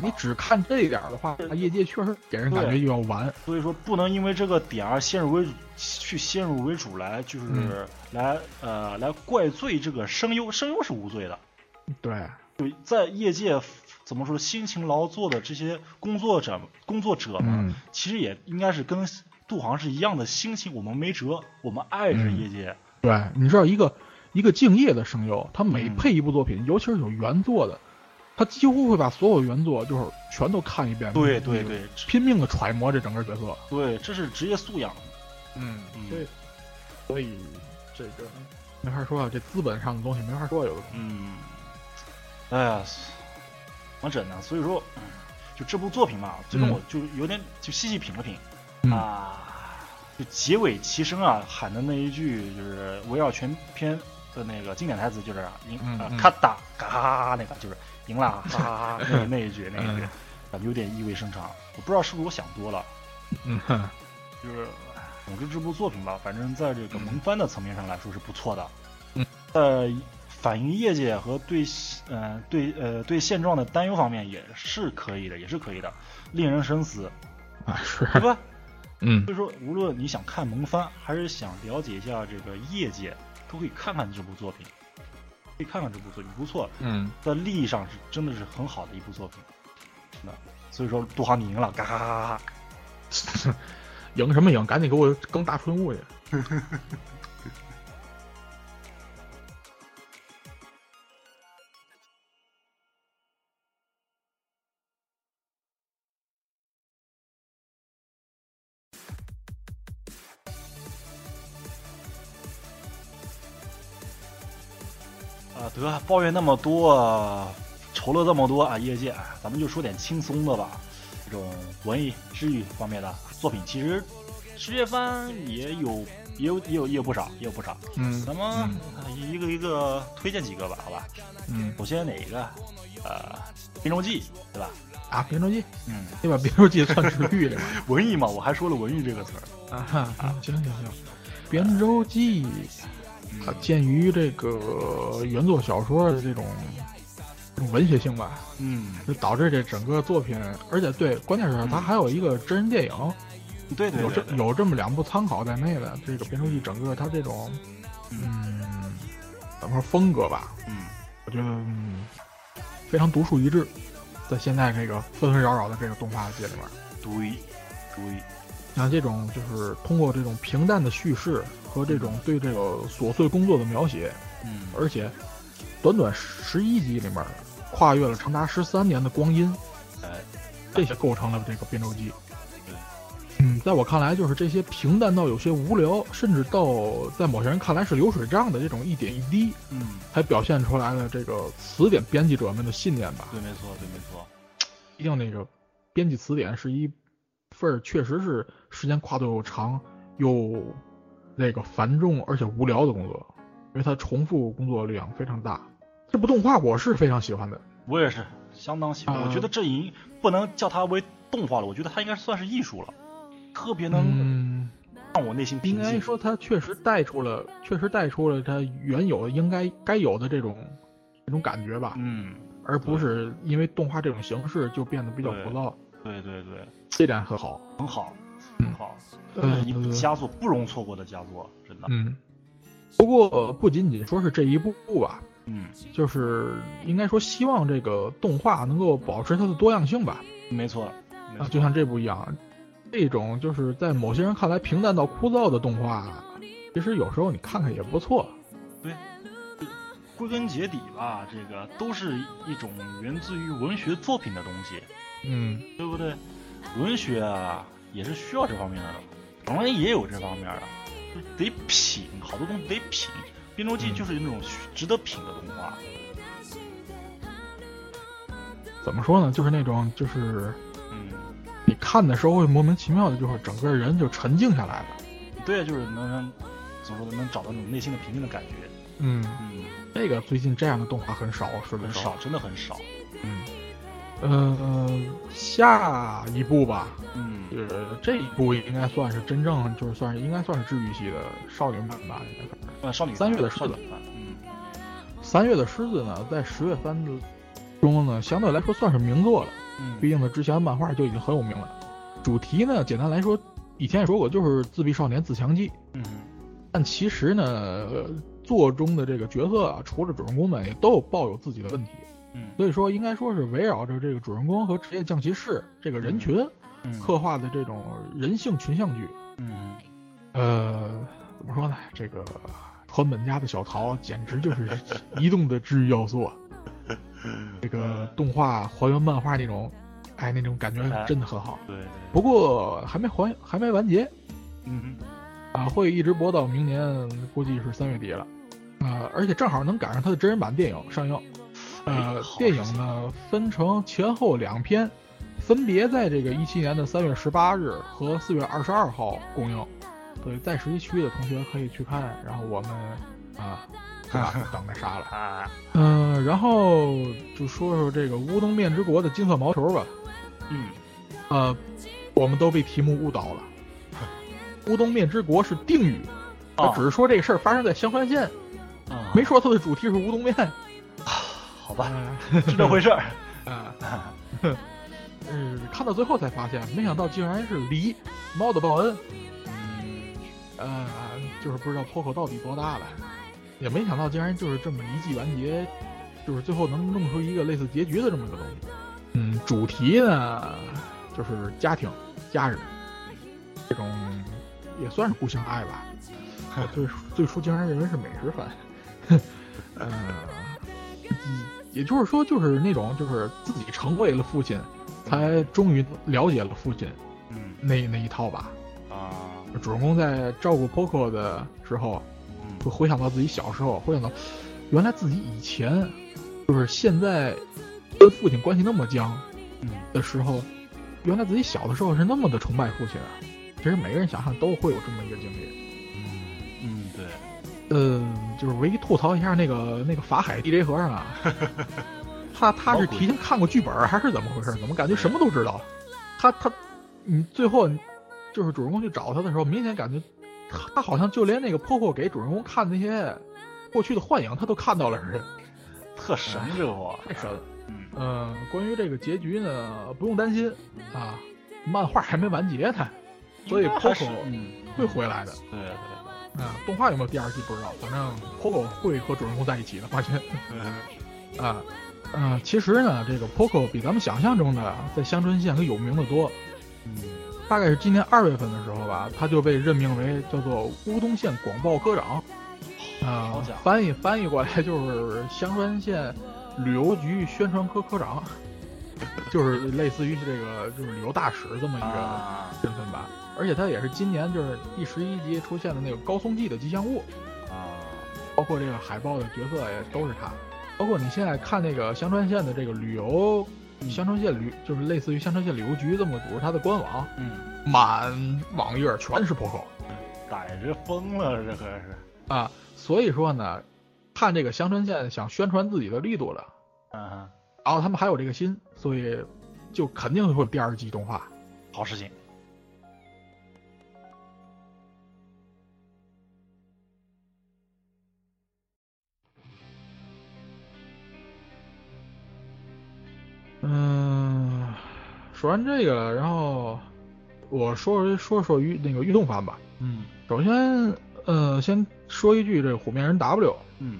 你只看这一点的话，业界确实给人感觉又要完。所以说，不能因为这个点而先入为主，去先入为主来，就是、嗯来呃来怪罪这个声优，声优是无罪的。对，就，在业界怎么说，辛勤劳作的这些工作者工作者们，嗯其实也应该是跟杜航是一样的心情，我们没辙，我们爱这嗯业界。对，你知道一个一个敬业的声优，他每嗯配一部作品，尤其是有原作的，他几乎会把所有原作就是全都看一遍。对对，对拼命的揣摩这整个角色。对，这是职业素养。嗯嗯所以所以这个没法说啊，这资本上的东西没法说，有的。嗯，哎呀，怎么整呢？所以说，嗯就这部作品嘛，最终嗯我就有点就细细品了品、嗯啊，就结尾齐声啊喊的那一句就是围绕全篇的那个经典台词，就是你啊咔哒嘎那个就是赢了哈哈哈那那一句那一句嗯，感觉有点意味深长。我不知道是不是我想多了，嗯哼，就是总之这部作品吧，反正在这个萌番的层面上来说是不错的。嗯，在反映业界和对呃对呃对现状的担忧方面也是可以的，也是可以的，令人深思，啊是，对吧？嗯所以说，无论你想看萌番，还是想了解一下这个业界，都可以看看这部作品，可以看看这部作品，不错，嗯，在利益上是真的是很好的一部作品。那所以说，杜航你赢了，嘎哈哈哈哈！赢什么赢？赶紧给我更大春物去。得抱怨那么多，愁了这么多啊，业界，哎咱们就说点轻松的吧。这种文艺治愈方面的作品，其实十月番也有，也有，也有，也有不少，也有不少。嗯咱们啊一个一个推荐几个吧，好吧？嗯首先哪一个？呃，《编舟记》，对吧？啊，编舟记，嗯，对吧？编舟记算治愈的？文艺嘛，我还说了文艺这个词儿。啊哈，行行行，编舟记，它嗯鉴于这个原作小说的这种这种文学性吧，嗯，就导致这整个作品，而且对，关键是它还有一个真人电影，对对有这对对，有这么两部参考在内的。这个编舟记整个它这种，嗯嗯，怎么说风格吧，嗯我觉得嗯非常独树一帜，在现在这个纷纷扰扰的这个动画界里面。对对，像这种就是通过这种平淡的叙事和这种对这个琐碎工作的描写，嗯，而且短短十一集里面，跨越了长达十三年的光阴，哎，这些构成了这个编舟记。对，嗯，在我看来，就是这些平淡到有些无聊，甚至到在某些人看来是流水账的这种一点一滴，嗯，才表现出来了这个词典编辑者们的信念吧。对，没错，对，没错。毕竟那个编辑词典是一份确实是时间跨度又长又那个繁重而且无聊的工作，因为它重复工作量非常大。这部动画我是非常喜欢的，我也是相当喜欢，啊。我觉得这已经不能叫它为动画了，我觉得它应该算是艺术了，特别能嗯，让我内心应平静。该说它确实带出了，确实带出了它原有的应该该有的这种这种感觉吧，嗯，而不是因为动画这种形式就变得比较对。浮躁，对对对，这点很好。很好，好，一部佳作，不容错过的佳作，真的。嗯，不过不仅仅说是这一部吧，嗯，就是应该说希望这个动画能够保持它的多样性吧。没错，没啊，就像这部一样，这种就是在某些人看来平淡到枯燥的动画，其实有时候你看看也不错。对。归根结底吧，这个都是一种源自于文学作品的东西，嗯。对不对？文学啊，也是需要这方面的，当然也有这方面的，就得品，好多东西得品。《编舟记》嗯就是那种值得品的动画。怎么说呢？就是那种就是嗯，你看的时候会莫名其妙的，就是整个人就沉静下来了。对，就是能让怎么说呢，能找到那种内心的平静的感觉。嗯，嗯，这个最近这样的动画很少，说的很少，真的很少。嗯，呃，下一部吧，嗯，就是，这一部应该算是真正就是算是应该算是治愈系的少女版吧，应该算是。呃，少女三月的狮子嗯三月的狮子呢，在十月番的中呢，相对来说算是名作了。嗯，毕竟呢，之前漫画就已经很有名了。主题呢，简单来说，以前也说过，就是自闭少年自强记。嗯但其实呢，呃作中的这个角色啊，除了主人公们，也都有抱有自己的问题。嗯所以说，应该说是围绕着这个主人公和职业降骑士这个人群嗯，刻画的这种人性群像剧。嗯呃，怎么说呢？这个川本家的小桃简直就是移动的治愈要素啊。这个动画还原漫画那种，哎，那种感觉真的很好。对，不过还没还还没完结嗯啊，会一直播到明年，估计是三月底了。啊，而且正好能赶上它的真人版电影上映。呃电影呢分成前后两篇，分别在这个一七年的三月十八日和四月二十二号公映。所以在十一区的同学可以去看，然后我们啊，等那啥了。啊，嗯、然后就说说这个乌冬面之国的金色毛球吧。嗯呃，我们都被题目误导了。乌冬面之国是定语，他哦只是说这个事儿发生在香川县，啊没说它的主题是乌冬面。好吧，哎 是这回事儿。啊，嗯，看到最后才发现，没想到竟然是狸猫的报恩。嗯呃，就是不知道 Poco 到底多大了，也没想到竟然就是这么一季完结，就是最后能弄出一个类似结局的这么一个东西。嗯，主题呢就是家庭、家人这种，也算是互相爱吧。我最最初竟然认为是美食番，呃，也就是说，就是那种就是自己成为了父亲，才终于了解了父亲嗯那那一套吧。啊，主人公在照顾 Poco 的时候，嗯会回想到自己小时候，回想到原来自己以前就是现在跟父亲关系那么僵嗯的时候，原来自己小的时候是那么的崇拜父亲啊。其实每个人想想都会有这么一个经历。嗯就是唯一吐槽一下那个那个法海 DJ 和尚啊，他他是提前看过剧本还是怎么回事？怎么感觉什么都知道？他他，你最后就是主人公去找他的时候，明显感觉他他好像就连那个婆婆给主人公看那些过去的幻影，他都看到了似的，特神这货，太神了。嗯嗯，关于这个结局呢，不用担心啊，漫画还没完结呢，所以应该还是 Poco 嗯会回来的。对对嗯，动画有没有第二季不知道，反正 Poco 会和主人公在一起的，完全。对，啊，嗯，其实呢，这个 Poco 比咱们想象中的在香川县可有名的多。嗯大概是今年二月份的时候吧，他就被任命为叫做乌东县广报科长，啊、翻译翻译过来就是香川县旅游局宣传科科长，就是类似于这个就是旅游大使这么一个啊身份吧。而且它也是今年就是第十一集出现的那个高松纪的吉祥物，啊，包括这个海报的角色也都是他。包括你现在看那个香川县的这个旅游，嗯香川县旅就是类似于香川县旅游局这么组织它的官网，嗯，满网页全是 POCO 逮着疯了，这可是，啊。所以说呢，看这个香川县想宣传自己的力度了，嗯哼，然后他们还有这个心，所以就肯定会有第二季动画。好事情。说完这个了，然后我说说说运那个运动番吧。嗯首先，呃，先说一句，这个虎面人 W 嗯，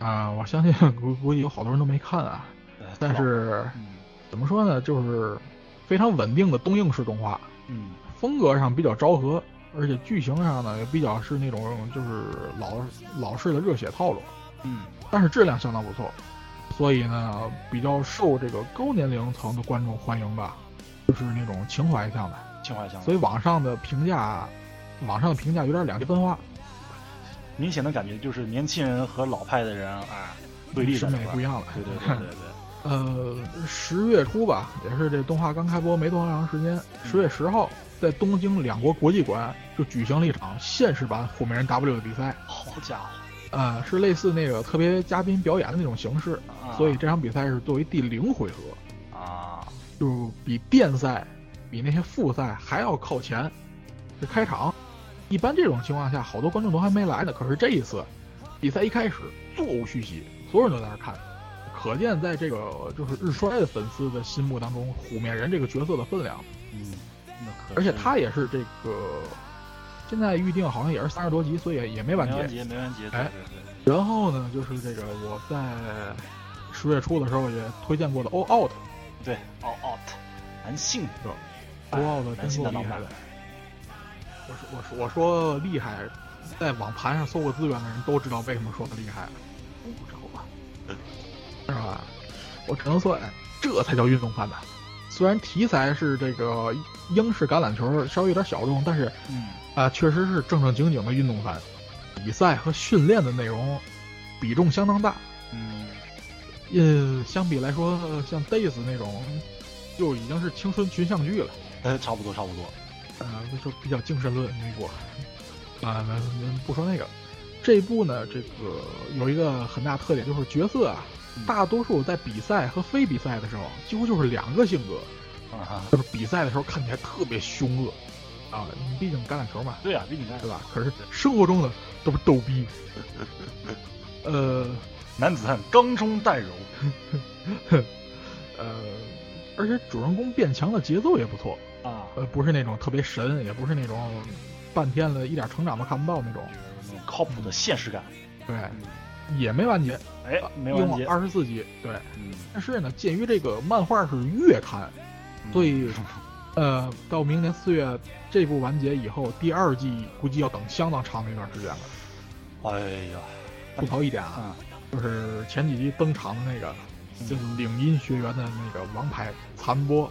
啊，我相信估估计有好多人都没看啊。呃但是嗯怎么说呢，就是非常稳定的东映式动画，嗯风格上比较昭和，而且剧情上呢也比较是那种就是老老式的热血套路，嗯但是质量相当不错，所以呢比较受这个高年龄层的观众欢迎吧，就是那种情怀向的，情怀相所以网上的评价，网上的评价有点两极分化，明显的感觉就是年轻人和老派的人啊对立审美不一样了。对对对对对，呃，十月初吧，也是这动画刚开播没多长时间，十月十号在东京两国国际馆就举行了一场现实版火美人 W 的比赛。好家伙！呃，是类似那个特别嘉宾表演的那种形式，所以这场比赛是作为第零回合。啊，就比电赛、比那些复赛还要靠前。这开场，一般这种情况下，好多观众都还没来呢。可是这一次，比赛一开始座无虚席，所有人都在那看，可见在这个就是日衰的粉丝的心目当中，虎面人这个角色的分量。嗯，而且他也是这个。现在预定好像也是三十多集，所以也没完结。没完结，没完结。哎，然后呢，就是这个我在十月初的时候也推荐过的 All Out。对，All Out，男性是吧？All Out 真够厉害的。我说我说我说厉害，在网盘上搜过资源的人都知道为什么说他厉害，不知道吧？是吧？我只能说，这才叫运动范呢。虽然题材是这个英式橄榄球，稍微有点小众，但是嗯。啊，确实是正正经经的运动番，比赛和训练的内容比重相当大。嗯，呃，相比来说，像 Days 那种，就已经是青春群像剧了。呃，差不多，差不多。呃，就比较精神论那部。啊，那不说那个，这部呢，这个有一个很大特点，就是角色啊，大多数在比赛和非比赛的时候，几乎就是两个性格。啊，就是比赛的时候看起来特别凶恶。啊，毕竟橄榄球嘛，对啊，毕竟橄榄，对吧？可是生活中呢，都是逗逼。呃，男子汉刚中带柔。呃，而且主人公变强的节奏也不错啊。呃，不是那种特别神，也不是那种半天了一点成长都看不到那种，靠谱的现实感。对，也没完结。哎，没完结，二十四集。对，嗯。但是呢，鉴于这个漫画是月刊，所以。呃，到明年四月这部完结以后，第二季估计要等相当长的一段时间了。哎呀，吐槽一点啊，就是前几集登场的那个，就是领音学员的那个王牌残波，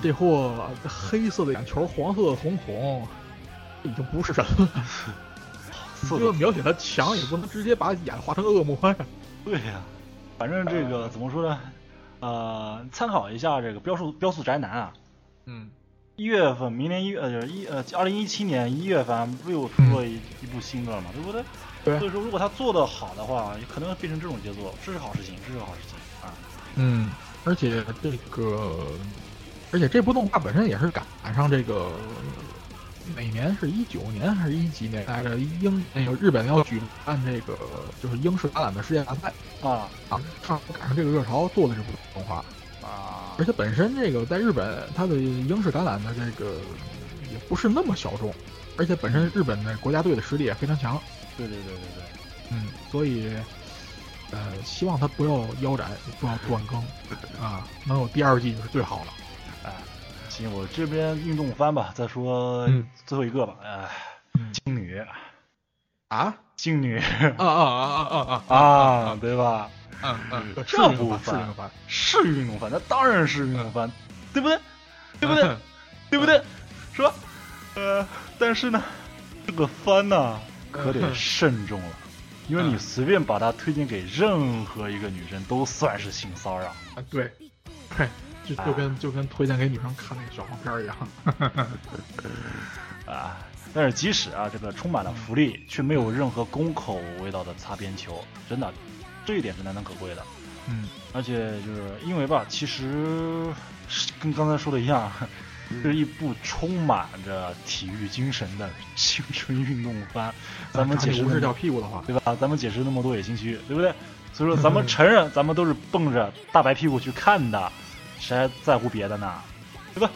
这货黑色的眼球，黄色的瞳孔，已经不是人了。就描写他强，也不能直接把眼画成恶魔呀。对呀，反正这个怎么说呢？呃，参考一下这个标速标速宅男啊。嗯，一月份，明年一月呃一呃二零一七年一月份不又出了一一部新的了嘛，对不对？对。所以说，如果他做的好的话，可能变成这种节奏，这是好事情，这是好事情啊。嗯，而且这个，而且这部动画本身也是赶上这个，哪年是一九年还是一几年来着？英那个日本要举办这个就是英式橄榄的世界大赛啊啊，正好赶上这个热潮，做的这部动画啊。而且本身这个在日本，它的英式橄榄的这个也不是那么小众，而且本身日本的国家队的实力也非常强。对对对对对，嗯，所以呃，希望他不要腰斩，不要断更啊，能有第二季就是最好了。哎，行，我这边运动番吧，再说最后一个吧。哎，金女啊，金女啊啊啊啊啊啊，对吧？嗯嗯，这部番是运动番，那当然是运动番，对不对？对不对？对不对？是吧？呃，但是呢，这个番呢可得慎重了，因为你随便把它推荐给任何一个女生，都算是性骚扰。啊，对，对，就就跟就跟推荐给女生看那个小黄片一样。啊，但是即使啊，这个充满了福利，却没有任何公口味道的擦边球，真的。这一点是难能可贵的，嗯，而且就是因为吧，其实跟刚才说的一样，是一部充满着体育精神的青春运动番。咱们解释是掉屁股的话，对吧？咱们解释那么多也心虚，对不对？所以说咱们承认，咱们都是蹦着大白屁股去看的，谁还在乎别的呢？对吧？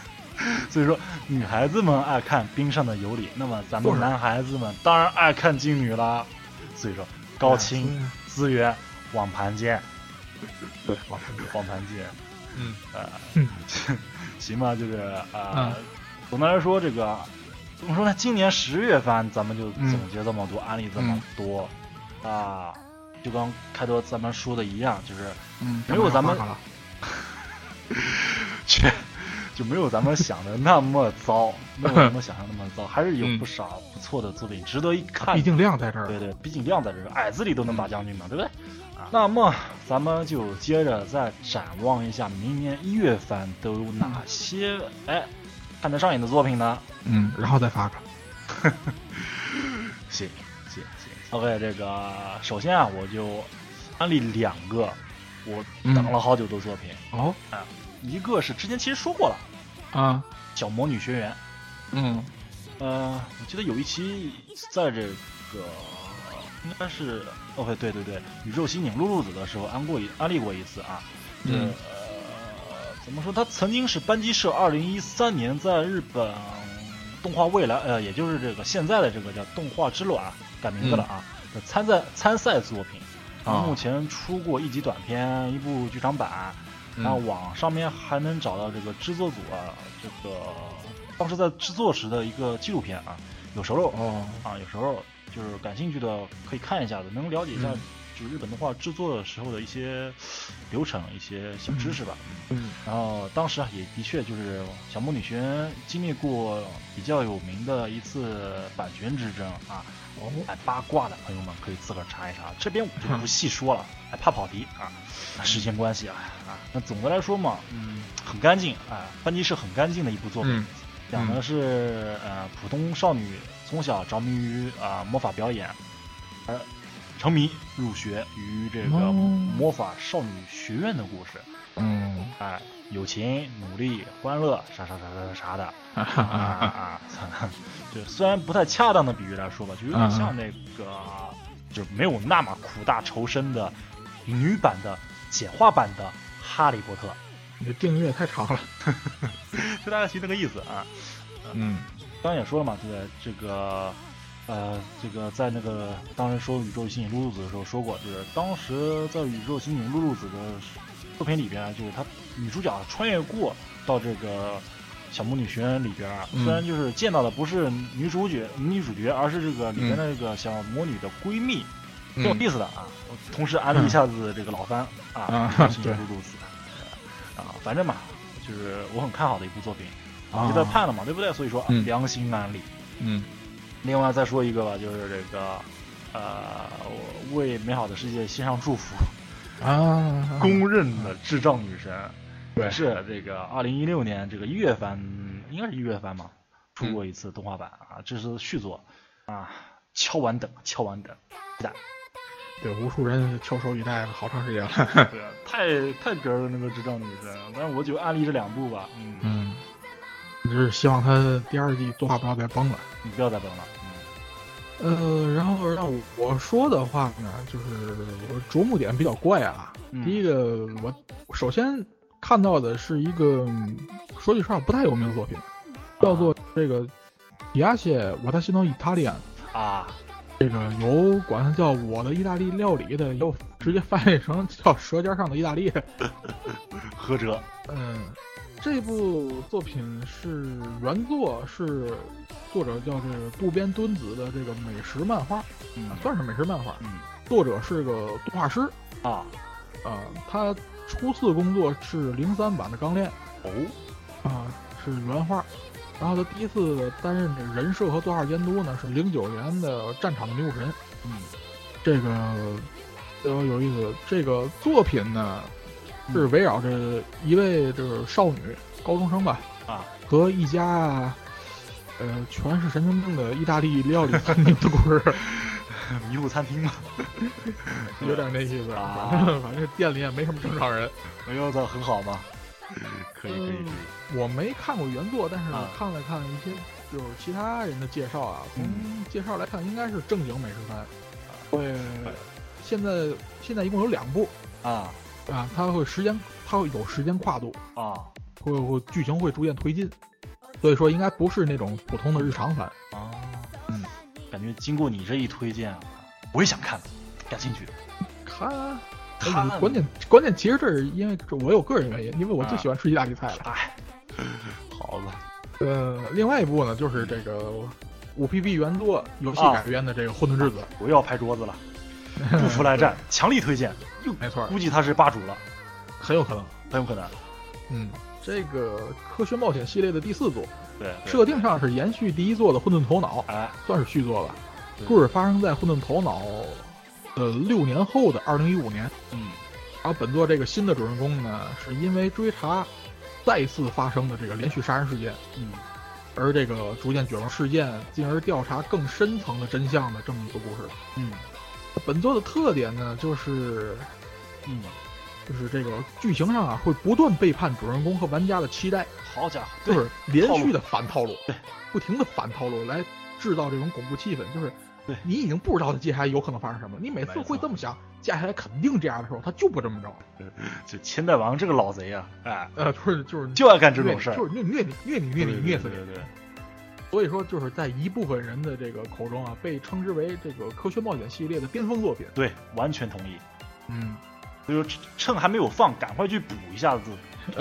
所以说，女孩子们爱看冰上的尤里，那么咱们男孩子们当然爱看金女啦。所以说，高清。资源网盘见，对网盘网盘见，嗯呃，行吧，就是啊，总的来说，这个怎么说呢？今年十月份咱们就总结这么多案例，这么多啊，就跟开头咱们说的一样，就是没有咱们，切，就没有咱们想的那么糟，没有咱们想象那么糟，还是有不少不错的作品值得一看。毕竟量在这儿。对对，毕竟量在这儿，矮子里都能打将军嘛，对不对？那么咱们就接着再展望一下明年一月份都有哪些哎看得上眼的作品呢？嗯，然后再发个。行行行，OK，这个首先啊，我就安利两个我等了好久的作品。哦，啊，一个是之前其实说过了，啊，小魔女学园。嗯，呃，我记得有一期在这个应该是哦，对对对，宇宙刑警露露子的时候安过一安利过一次啊。嗯，呃，怎么说？他曾经是班机社二零一三年在日本动画未来，呃，也就是这个现在的这个叫动画之卵改名字了啊的参赛参赛作品。啊目前出过一集短片，一部剧场版，嗯然后网上面还能找到这个制作组啊，这个当时在制作时的一个纪录片啊，有熟肉哦，啊，有时候就是感兴趣的可以看一下子，能了解一下嗯就是日本动画制作的时候的一些流程、一些小知识吧。嗯然后当时啊，也的确就是小魔女学园经历过比较有名的一次版权之争啊。哦，哎，八卦的朋友们可以自个儿查一查，这边我就不细说了，哎，怕跑题啊。时间关系啊啊，那总的来说嘛，嗯，很干净啊，班级是很干净的一部作品，嗯讲的是呃普通少女从小着迷于啊、魔法表演，而沉迷入学于这个哦。魔法少女学院的故事。嗯，哎，友情、努力、欢乐，啥啥啥啥啥的 啊啊哈哈，啊！就虽然不太恰当的比喻来说吧，就有点像那个，就没有那么苦大仇深的女版的简化版的《哈利波特你这订阅太长了。》，就大概其那个意思啊。嗯刚刚也说了嘛，对不对？这个，呃，这个在那个当时说宇宙刑警露露子的时候说过，就是当时在宇宙刑警露露子的作品里边，就是她女主角穿越过到这个小魔女学院里边，嗯虽然就是见到的不是女主角女主角，而是这个里边的这个小魔女的闺蜜，挺有嗯意思的啊。我同时安利一下子这个老番啊，啊宇宙刑警露露子啊，反正嘛，就是我很看好的一部作品。啊就在盼了嘛，对不对？所以说、嗯良心安利。嗯另外再说一个吧，就是这个，呃，我为美好的世界献上祝福，啊，公认的智障女神，对是这个二零一六年这个一月番，应该是一月番嘛，出过一次动画版啊，这是续作啊，敲完等，敲完等，期待。对，无数人翘首以待了好长时间了。对啊，太太哏儿了那个智障女神，但是我就安利这两部吧，嗯，嗯，就是希望他第二季动画不要再崩了。你不要再崩了，嗯呃，然后让我说的话呢，就是我着目点比较怪啊。嗯，第一个，我首先看到的是一个，嗯说句实话不太有名的作品，叫做这个《迪亚谢我的心头意大利安》。啊，这个有管它叫我的意大利料理的，也有直接翻译成叫《舌尖上的意大利》。何哲，嗯，这部作品是原作是作者叫这个渡边敦子的这个美食漫画，嗯算是美食漫画。嗯作者是个动画师，啊，啊，他初次工作是零三版的《钢炼》哦，啊，是原画。然后他第一次担任这人设和作画监督呢，是零九年的《战场的女武神》。嗯这个比较有意思。这个作品呢，是围绕着一位就是少女高中生吧，啊，和一家呃全是神经病的意大利料理餐厅的故事，迷雾餐厅嘛，有点那意思。啊反正反正店里也没什么正常人。哎呦，这很好嘛，可以可以可以，我没看过原作，但是啊。看了看一些就是其他人的介绍啊，从嗯介绍来看，应该是正经美食番。会现在现在一共有两部。啊。啊，它会时间它会有时间跨度，啊。会会剧情会逐渐推进，所以说应该不是那种普通的日常番。啊，嗯，感觉经过你这一推荐，我也想看，感兴趣。看啊，看关键关键其实这是因为这我有个人原因，因为我最啊喜欢吃意大利菜了。哎，好吧，呃，另外一部呢就是这个五 P B 原作游戏啊改编的这个《混沌之子我又要拍桌子了，不服来战 强力推荐。又没错，估计他是霸主了，很有可能。很有可能。嗯，这个科学冒险系列的第四作，对，对设定上是延续第一作的《混沌头脑》，哎，算是续作吧。故事发生在《混沌头脑》呃六年后的二零一五年，嗯。然后本作这个新的主人公呢，是因为追查再次发生的这个连续杀人事件，嗯。而这个逐渐卷入事件，进而调查更深层的真相的这么一个故事。嗯。本作的特点呢，就是嗯，就是这个剧情上啊，会不断背叛主人公和玩家的期待，好家伙，就是连续的反套路，对，不停的反套路来制造这种恐怖气氛，就是对。你已经不知道它接下来有可能发生什么，你每次会这么想，接下来肯定这样的时候，他就不这么着，就千代王这个老贼啊，哎，呃，就是就 是就爱干这种事儿，就是虐虐你虐你虐你虐死你。对对对，所以说，就是在一部分人的这个口中啊，被称之为这个科学冒险系列的巅峰作品。对，完全同意。嗯，所以说趁还没有放，赶快去补一下子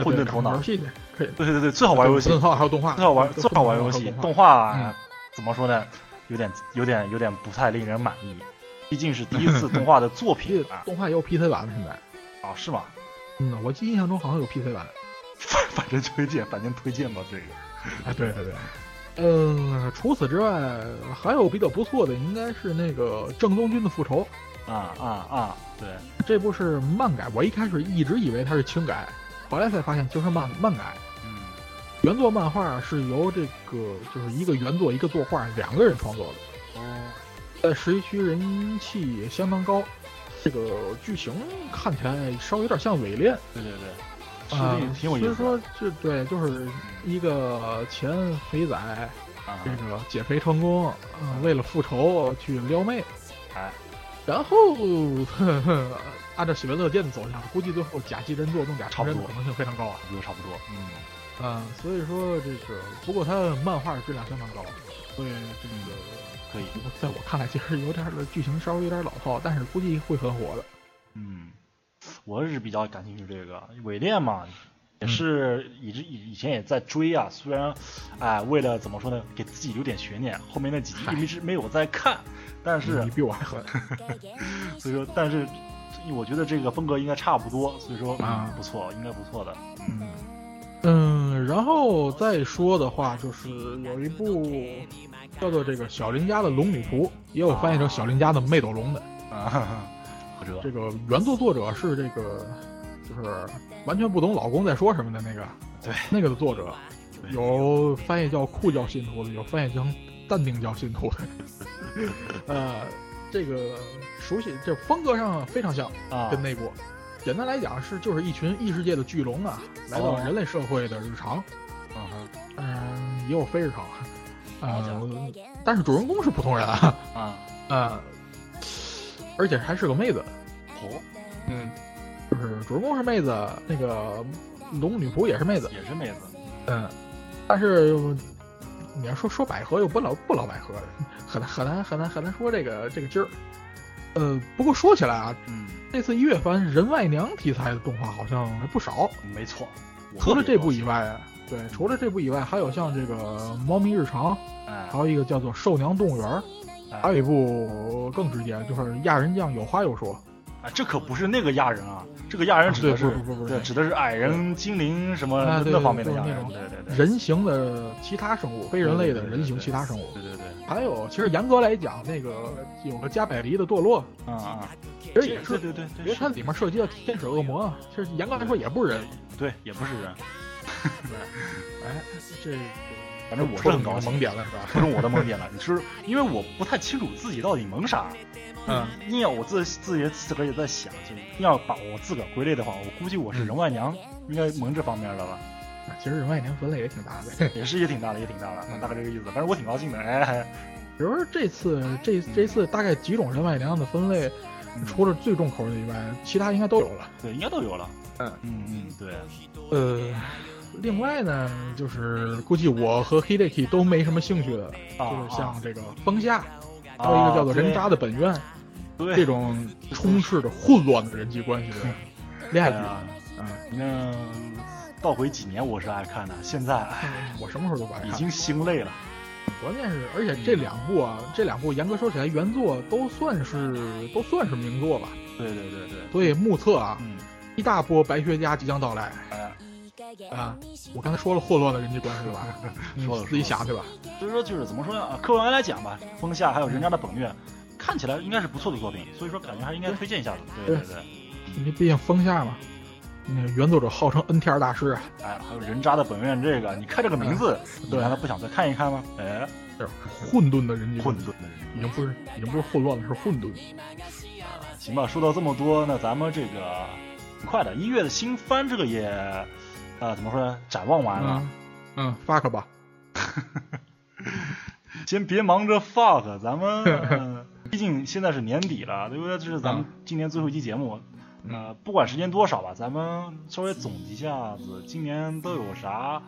混沌头脑。玩游。戏去可以，对对对，最好玩游戏。最好，还有动画，最好玩最好玩游戏，动画怎么说呢？有点有点有点不太令人满意，毕竟是第一次 动画的作品啊动画也有 PC 版了，现在。啊是吗？嗯，我记印象中好像有 PC 版。反反正推荐，反正推荐吧这个。哎，对对对。嗯，除此之外，还有比较不错的，应该是那个正宗军的复仇。啊啊啊！对，这部是漫改，我一开始一直以为它是轻改，后来才发现就是漫漫改。嗯原作漫画是由这个就是一个原作一个作画两个人创作的，哦，在十一区人气也相当高。这个剧情看起来稍微有点像伪恋对对对，啊、是挺挺有意思所以。说，这对，就是一个前肥仔，啊这个减肥成功，嗯、为了复仇去撩妹，哎，然后呵呵按照喜闻乐见的走向，估计最后假戏真做弄假成真的差不多可能性非常高啊。我觉得差不多。嗯啊、所以说这个，不过它漫画质量相当高，所以这个可以。在我看来，其实有点剧情稍微有点老套，但是估计会很火的。嗯，我是比较感兴趣这个伪恋嘛，也是一直以以前也在追啊。虽然，哎，为了怎么说呢，给自己留点悬念，后面那几集一直没有在看，但是你比我还狠。所以说，但是我觉得这个风格应该差不多，所以说啊嗯不错，应该不错的。嗯嗯，然后再说的话，就是有一部叫做这个小林家的龙女仆，也有翻译成小林家的魅斗龙的。啊，或者这个原作作者是这个，就是完全不懂老公在说什么的那个，对那个的作者，有翻译叫酷教信徒的，有翻译成淡定教信徒的。呃，这个熟悉，这风格上非常像，啊跟那部。简单来讲是就是一群异世界的巨龙啊，来到哦。人类社会的日常，嗯哼。嗯、也有非日常，好家呃，但是主人公是普通人啊，啊，呃，而且还是个妹子，哦，嗯，就是主人公是妹子，那个龙女仆也是妹子，也是妹子，嗯，但是你要说说百合又不老不老百合，很难很难很难很难说这个这个劲儿。呃，不过说起来啊，嗯，这次一月番人外娘题材的动画好像还不少，没错。除了这部以外，对，除了这部以外，还有像这个《猫咪日常》，哎还有一个叫做《兽娘动物园》，哎还有一部更直接，就是《亚人酱有话要说》。啊，这可不是那个亚人啊，这个亚人指的是对不不不不，指的是矮人、精灵什么那方面的亚人，对对对，人形的其他生物，非人类的人形其他生物。对对对，还有，其实严格来讲，那个有个加百利的堕落，啊啊，其实也是，对对对对，因为它里面涉及到天使恶魔，其实严格来说也不是人。对也不是人，哎，这反正我是很高兴，萌点了是吧？不是我的萌点了，你是因为我不太清楚自己到底萌啥，嗯，硬要我自自己自个儿也在想，就硬要把我自个儿归类的话，我估计我是人外娘，应该萌这方面的吧，其实人外娘分类也挺大的。也是也挺大的，也挺大的，大概这个意思，反正我挺高兴的，哎，比如说这次这这次大概几种人外娘的分类，嗯。除了最重口的以外，其他应该都有了。对，应该都有了，嗯。嗯嗯，对，呃，另外呢，就是估计我和 Hideki 都没什么兴趣的，啊就是像这个崩下，啊还有一个叫做人渣的本愿，对这种充斥着混乱的人际关系的恋爱剧。啊，嗯，那倒回几年我是爱看的，现在哎我什么时候都不爱看。已经心累了。关键是，而且这两部啊，这两部严格说起来，原作都算是都算是名作吧。对对对对，所以目测啊，嗯，一大波白学家即将到来哎，啊！我刚才说了霍乱的人际关系 对吧？你说了自己想对吧？所以说就是怎么说呢？啊，客观来讲吧，风夏还有人渣的本愿，看起来应该是不错的作品，所以说感觉还是应该推荐一下的。对对对，因为毕竟风下嘛，那个原作者号称 N T R 大师啊，哎，还有人渣的本愿这个，你看这个名字，你难道不想再看一看吗？哎，这混沌的人际，混沌的人已经不是已经不是混乱了，是混沌。啊，行吧，说到这么多，那咱们这个很快的一月的新番这个也，呃，怎么说呢？展望完了，嗯，fuck 吧。先别忙着 fuck，咱们 毕竟现在是年底了，对不对？这是咱们今年最后一期节目，呃，不管时间多少吧，咱们稍微总结一下子，今年都有啥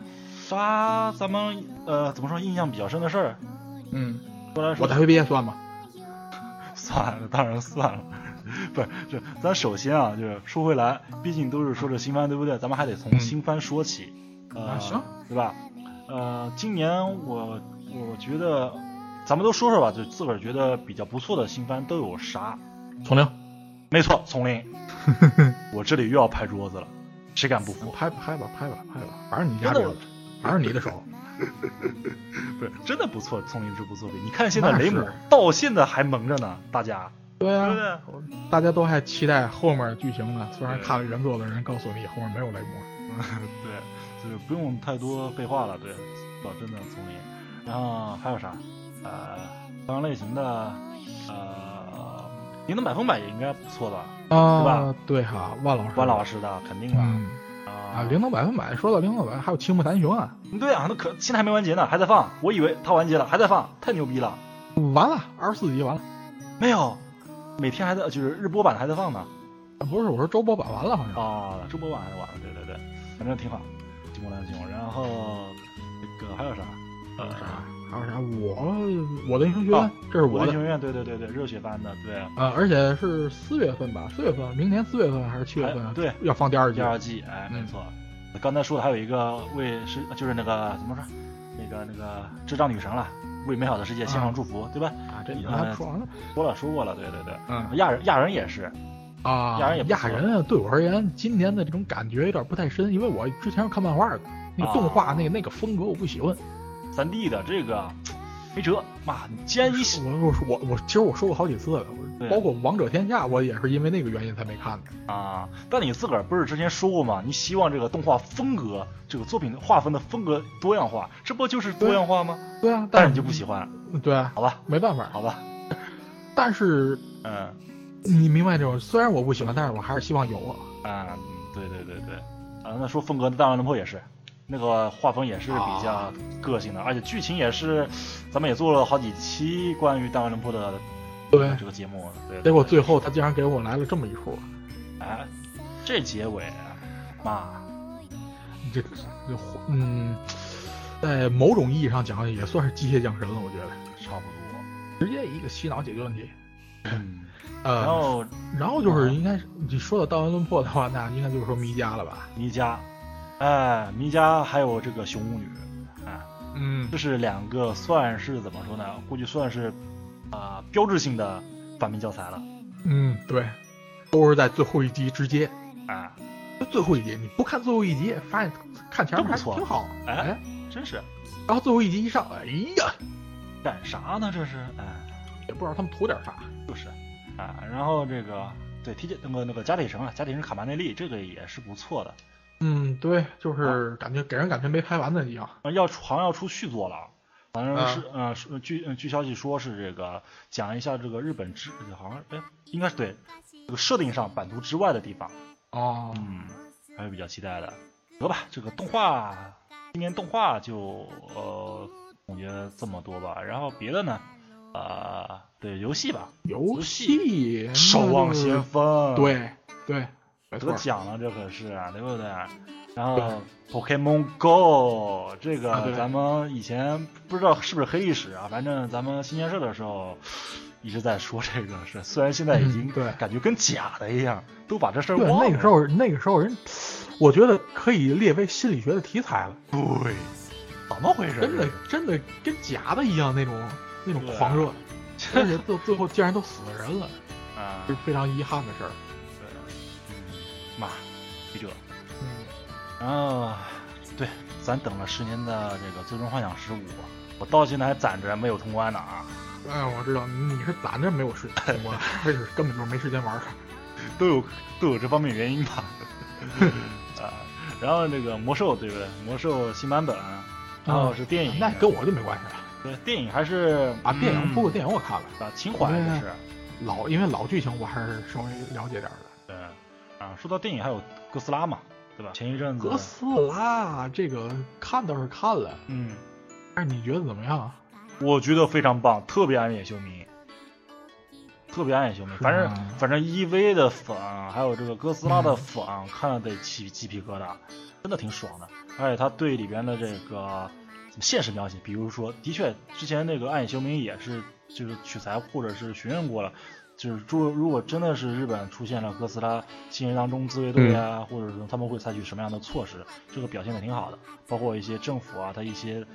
啥咱们呃怎么说印象比较深的事儿？嗯，说来说我大学毕业算吗？算了，当然算了。不是，这咱首先啊，就是说回来，毕竟都是说这新番，对不对？咱们还得从新番说起，呃，行，对吧？呃，今年我我觉得，咱们都说说吧，就自个儿觉得比较不错的新番都有啥？丛林，没错，丛林。我这里又要拍桌子了，谁敢不服？拍吧，拍吧，拍吧，拍吧，反正你家这个，反正你的手。不是，真的不错，丛林这部作品。你看现在雷姆到现在还蒙着呢，大家。对啊，大家都还期待后面剧情呢。虽然看了原作的人告诉你后面没有雷姆。对，就是不用太多废话了。对，老真的丛林。然后还有啥？呃，同样类型的，呃，您的百分百也应该不错吧？啊，对吧？对哈，万老师，万老师的肯定了。啊，灵能百分百，说到灵能百，还有青木南雄啊。对啊，那可现在还没完结呢，还在放。我以为它完结了，还在放，太牛逼了。完了，二十四集完了。没有，每天还在，就是日播版还在放呢。不是，我说周播版完了好像。啊，周播版还完了，对对对，反正挺好。青木兰雄，然后那个还有啥？还有啥？还有啥？我我的英雄学院，这是我的英雄学院，对对对对，热血番的，对。啊，而且是四月份吧？四月份，明年四月份还是七月份？对，要放第二季。第二季，哎，没错。刚才说的还有一个为是就是那个怎么说，那个那个智障女神了，为美好的世界献上祝福，对吧？啊，这已经说完了，说了说过了，对对对。嗯，亚人亚人也是。啊，亚人也亚人对我而言，今年的这种感觉有点不太深，因为我之前是看漫画的，那个动画那个那个风格我不喜欢。三 D 的这个没辙，妈，你既然你我我我我，其实我说过好几次了，包括王者天下，我也是因为那个原因才没看的啊。但你自个儿不是之前说过吗？你希望这个动画风格，这个作品划分的风格多样化，这不就是多样化吗？对啊，但是你就不喜欢，对啊，好吧，没办法，好吧。但是，嗯。你明白这种？虽然我不喜欢，但是我还是希望有啊。啊，对对对对，啊，那说风格，《大乱斗破》也是，那个画风也是比较个性的，而且剧情也是，咱们也做了好几期关于《大乱轮破》的对这个节目。对。结果最后他竟然给我来了这么一出，哎，这结尾，妈，这这嗯，在某种意义上讲也算是机械降神了，我觉得差不多，直接一个洗脑解决问题。嗯。呃，然后，然后就是应该是你说到道恩伦破的话，那应该就是说迷家了吧？迷家，哎，弥迦还有这个熊巫女，哎，嗯，这是两个算是怎么说呢？估计算是啊标志性的反面教材了。嗯，对，都是在最后一集直接，哎，最后一集你不看最后一集，发现看前面还挺好，哎，真是。然后最后一集一上，哎呀，干啥呢？这是，哎，也不知道他们图点啥，就是。啊，然后这个对，提那个那个加铁城啊，加铁城卡曼内利这个也是不错的。嗯，对，就是感觉给人感觉没拍完的一样。要出好像要出续作了，反正是呃据据消息说是这个讲一下这个日本之好像哎应该是对这个设定上版图之外的地方。哦，嗯，还是比较期待的。得吧，这个动画今年动画就呃总结这么多吧，然后别的呢？啊，对游戏吧，游戏《守望先锋》，对对，得奖了，这可是啊，对不对？然后《Pokemon Go》这个咱们以前不知道是不是黑历史啊，反正咱们新鲜社的时候一直在说这个事，虽然现在已经对感觉跟假的一样，都把这事儿忘了。那个时候，那个时候人，我觉得可以列为心理学的题材了。对，怎么回事？真的真的跟假的一样那种。那种狂热，而且最最后竟然都死了人了，啊，是非常遗憾的事儿。妈，记者，嗯，然后，对，咱等了十年的这个《最终幻想十五》，我到现在还攒着没有通关呢啊！哎，我知道你是攒着没有时间通关，根本就没时间玩它？都有都有这方面原因吧。啊，然后那个魔兽对不对？魔兽新版本，然后是电影，那跟我就没关系了。对，电影还是啊，电影不过电影我看了啊，情怀还是老，因为老剧情我还是稍微了解点的。对，啊，说到电影还有哥斯拉嘛，对吧？前一阵子哥斯拉这个看倒是看了，嗯，但是你觉得怎么样？我觉得非常棒，特别暗夜修明，特别暗夜修明。反正反正 EV 的粉，还有这个哥斯拉的粉，看了得起鸡皮疙瘩，真的挺爽的。而且他对里边的这个。现实描写，比如说，的确，之前那个《暗夜修明》也是，就是取材或者是询问过了，就是如如果真的是日本出现了哥斯拉新人当中自卫队啊，或者说他们会采取什么样的措施，这个表现的挺好的，包括一些政府啊，他一些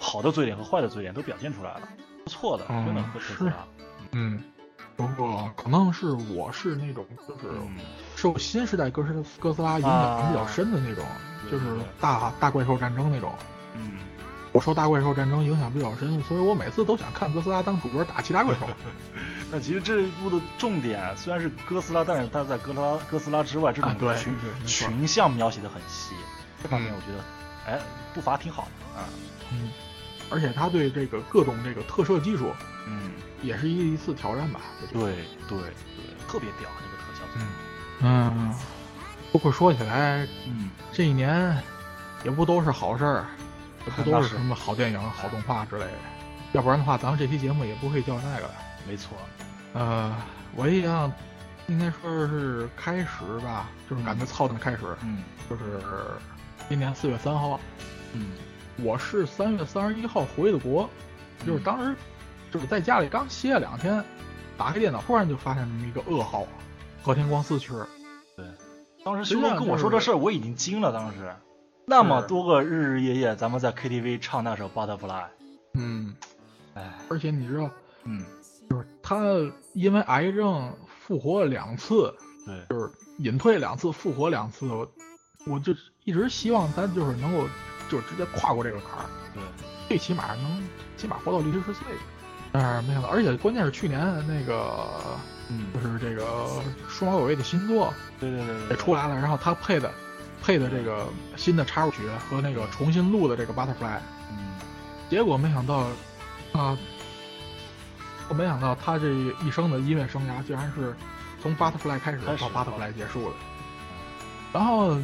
好的嘴脸和坏的嘴脸都表现出来了，不错的，真的哥斯拉。嗯，不过可能是我是那种就是受新时代哥斯哥斯拉影响比较深的那种，就是大大怪兽战争那种。嗯。我受大怪兽战争影响比较深，所以我每次都想看哥斯拉当主角打其他怪兽。那其实这一部的重点虽然是哥斯拉，但是它在哥拉哥斯拉之外，这种群群像描写的很细，这方面我觉得，哎，步伐挺好的啊。嗯，而且他对这个各种这个特摄技术，嗯，也是一一次挑战吧。对对对，特别屌这个特效。嗯嗯，不过说起来，嗯，这一年也不都是好事儿。这不都是什么好电影、好动画之类的？要不然的话，咱们这期节目也不会叫那个。没错。呃，我印象应该说是开始吧，就是感觉操的开始。嗯。就是今年四月三号。嗯。我是三月三十一号回的国，就是当时就是在家里刚歇了两天，打开电脑，忽然就发现这么一个噩耗：和田光四去世。对。当时修哥跟我说这事儿，我已经惊了。当时。那么多个日日夜夜，咱们在 KTV 唱那首《Butterfly》。嗯，哎，而且你知道，嗯，就是他因为癌症复活了两次，对，就是隐退两次，复活两次，我我就一直希望他就是能够就直接跨过这个坎儿，对，最起码能起码活到六七十岁。但是没想到，而且关键是去年那个，嗯，就是这个数码宝贝的新作，对对对，也出来了，然后他配的。配的这个新的插入曲和那个重新录的这个 Butterfly，嗯，结果没想到，啊，我没想到他这一生的音乐生涯居然是从 Butterfly 开始到 Butterfly 结束的。然后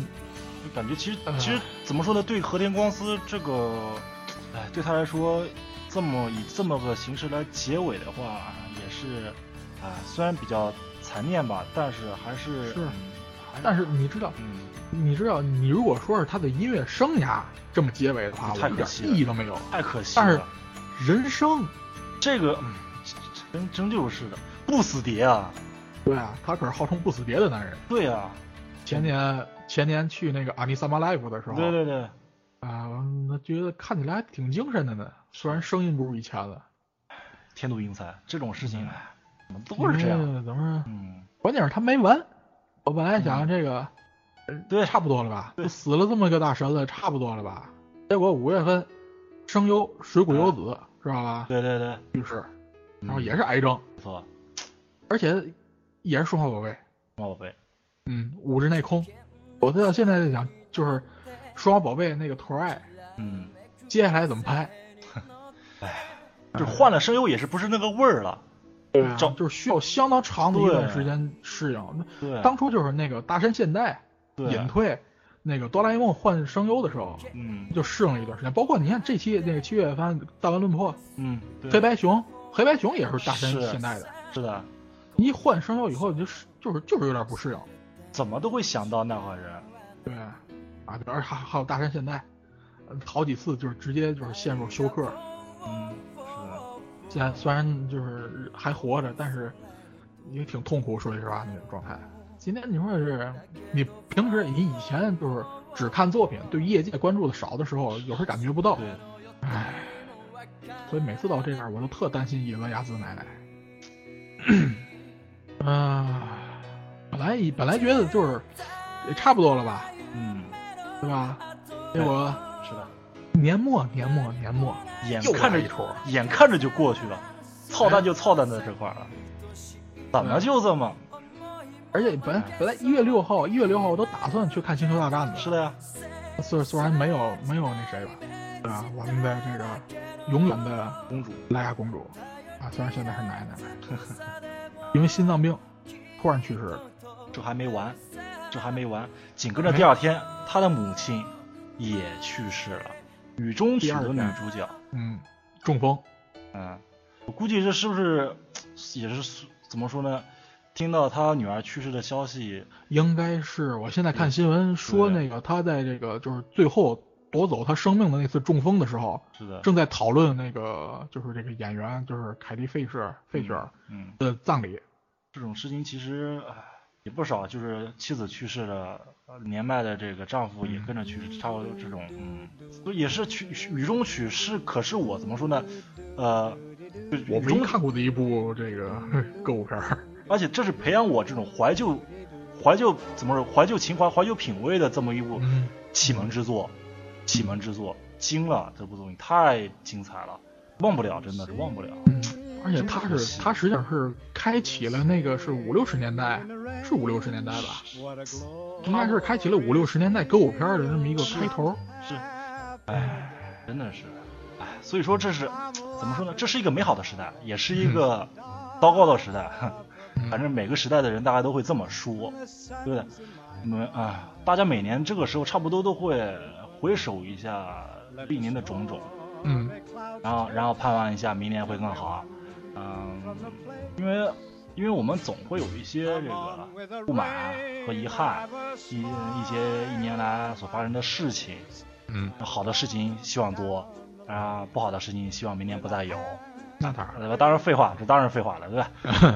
感觉其实其实怎么说呢？对和田光司这个，哎，对他来说，这么以这么个形式来结尾的话，也是，啊，虽然比较残念吧，但是还是是，但是你知道，嗯。你知道，你如果说是他的音乐生涯这么结尾的话，我一点意义都没有，太可惜了。但是人生，这个真真就是的，不死蝶啊！对啊，他可是号称不死蝶的男人。对啊，前年前年去那个阿尼萨玛 live 的时候，对对对，啊，那觉得看起来还挺精神的呢，虽然声音不如以前了。天妒英才，这种事情怎么都是这样？怎么？嗯，关键是他没完。我本来想这个。对，差不多了吧？死了这么个大神了，差不多了吧？结果五月份，声优水谷优子知道吧？对对对，去世，然后也是癌症，不错，而且也是数码宝贝，数码宝贝，嗯，五日内空。我到现在在想，就是数码宝贝那个托爱，嗯，接下来怎么拍？哎，就换了声优也是不是那个味儿了，对，就是需要相当长的一段时间适应。对，当初就是那个大山现代。隐退，那个哆啦 A 梦换声优的时候，嗯，就适应了一段时间。包括你看这期那个七月番大乱论破，嗯，黑白熊，黑白熊也是大山现代的，是的。一换声优以后，就是就是就是有点不适应。怎么都会想到那伙人，对，啊，而还还有大山现代，好几次就是直接就是陷入休克，嗯，是的。现在虽然就是还活着，但是也挺痛苦，说句实话那种状态。今天你说是，你平时你以前就是只看作品，对业界关注的少的时候，有时感觉不到。对，唉，所以每次到这边，我都特担心伊泽雅子奶奶。啊，本来本来觉得就是也差不多了吧，嗯，对吧？结果是的，年末年末年末，眼看着一出，眼看着就过去了。操蛋就操蛋在这块儿了，怎么就这么？而且本本来一月六号，一月六号我都打算去看《星球大战》的。是的呀，虽虽然没有没有那谁吧，对吧？我们的这个永远的公主莱娅公主啊，虽然现在是奶奶了，因为心脏病突然去世了。这还没完，这还没完，紧跟着第二天，她的母亲也去世了，雨中曲的女主角，嗯，中风，嗯，我估计这是不是也是怎么说呢？听到他女儿去世的消息，应该是我现在看新闻说那个他在这个就是最后夺走他生命的那次中风的时候，是的，正在讨论那个就是这个演员就是凯蒂费舍费雪儿嗯的葬礼。这种事情其实唉也不少，就是妻子去世了，呃年迈的这个丈夫也跟着去世，差不多这种，嗯，也是曲雨中曲是，可是我怎么说呢？呃，我唯一雨中看过的一部这个 歌舞片儿。而且这是培养我这种怀旧、怀旧怎么说怀旧情怀、怀旧品味的这么一部嗯启蒙之作，启蒙之作，惊了！这部作品太精彩了，忘不了，真的是忘不了。嗯，而且它是它实际上是开启了那个是五六十年代，是五六十年代吧？应该是开启了五六十年代歌舞片的这么一个开头。是，哎，真的是，哎，所以说这是怎么说呢？这是一个美好的时代，也是一个糟糕的时代。哼反正每个时代的人，大概都会这么说，对不对？你们啊，大家每年这个时候差不多都会回首一下历年的种种，嗯然后然后盼望一下明年会更好。嗯，因为因为我们总会有一些这个不满和遗憾，一一些一年来所发生的事情，嗯，好的事情希望多，啊，不好的事情希望明年不再有。那当然。当然废话，这当然废话了，对吧？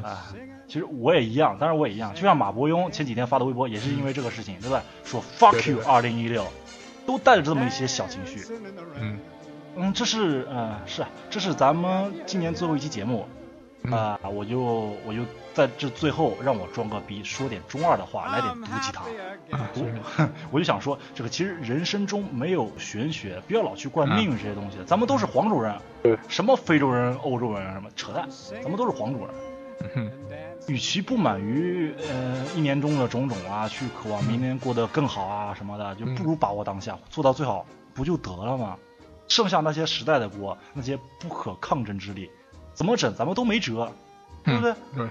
啊，其实我也一样，当然我也一样，就像马伯庸前几天发的微博，也是因为这个事情，对吧？说 fuck you 对二零一六，都带着这么一些小情绪。嗯嗯，这是呃是啊，这是咱们今年最后一期节目嗯啊、我就我就在这最后让我装个逼，说点中二的话，来点毒鸡汤。啊，我我就想说，这个其实人生中没有玄学，不要老去怪命运这些东西。咱们都是黄种人，对什么非洲人、欧洲人什么扯淡，咱们都是黄种人。嗯 与其不满于呃一年中的种种啊，去渴望明年过得更好啊什么的，就不如把握当下，做到最好，不就得了吗？剩下那些时代的锅，那些不可抗争之力，怎么整咱们都没辙，对不对？对，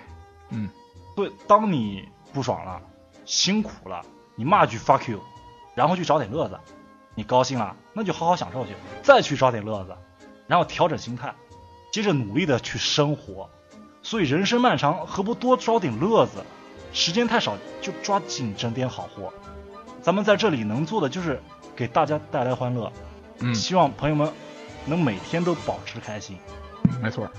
嗯对，当你不爽了，辛苦了，你骂句 fuck you，然后去找点乐子，你高兴了，那就好好享受去，再去找点乐子，然后调整心态，接着努力的去生活。所以人生漫长，何不多找点乐子？时间太少，就抓紧整点好货。咱们在这里能做的就是给大家带来欢乐，嗯，希望朋友们能每天都保持开心。没错。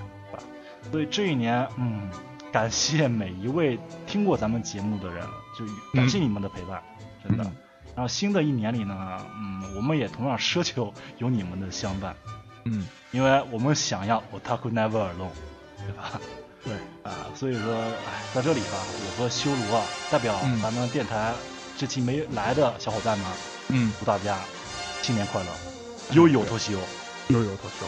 所以这一年，嗯，感谢每一位听过咱们节目的人，就感谢你们的陪伴，真的。嗯然后新的一年里呢，嗯，我们也同样奢求有你们的相伴，嗯，因为我们想要 Otaku Never Alone，对吧？对，啊，所以说，哎，在这里吧，我和修罗啊，代表嗯。咱们电台这期没来的小伙伴们，嗯，祝大家新年快乐，悠悠脱休。悠悠脱修。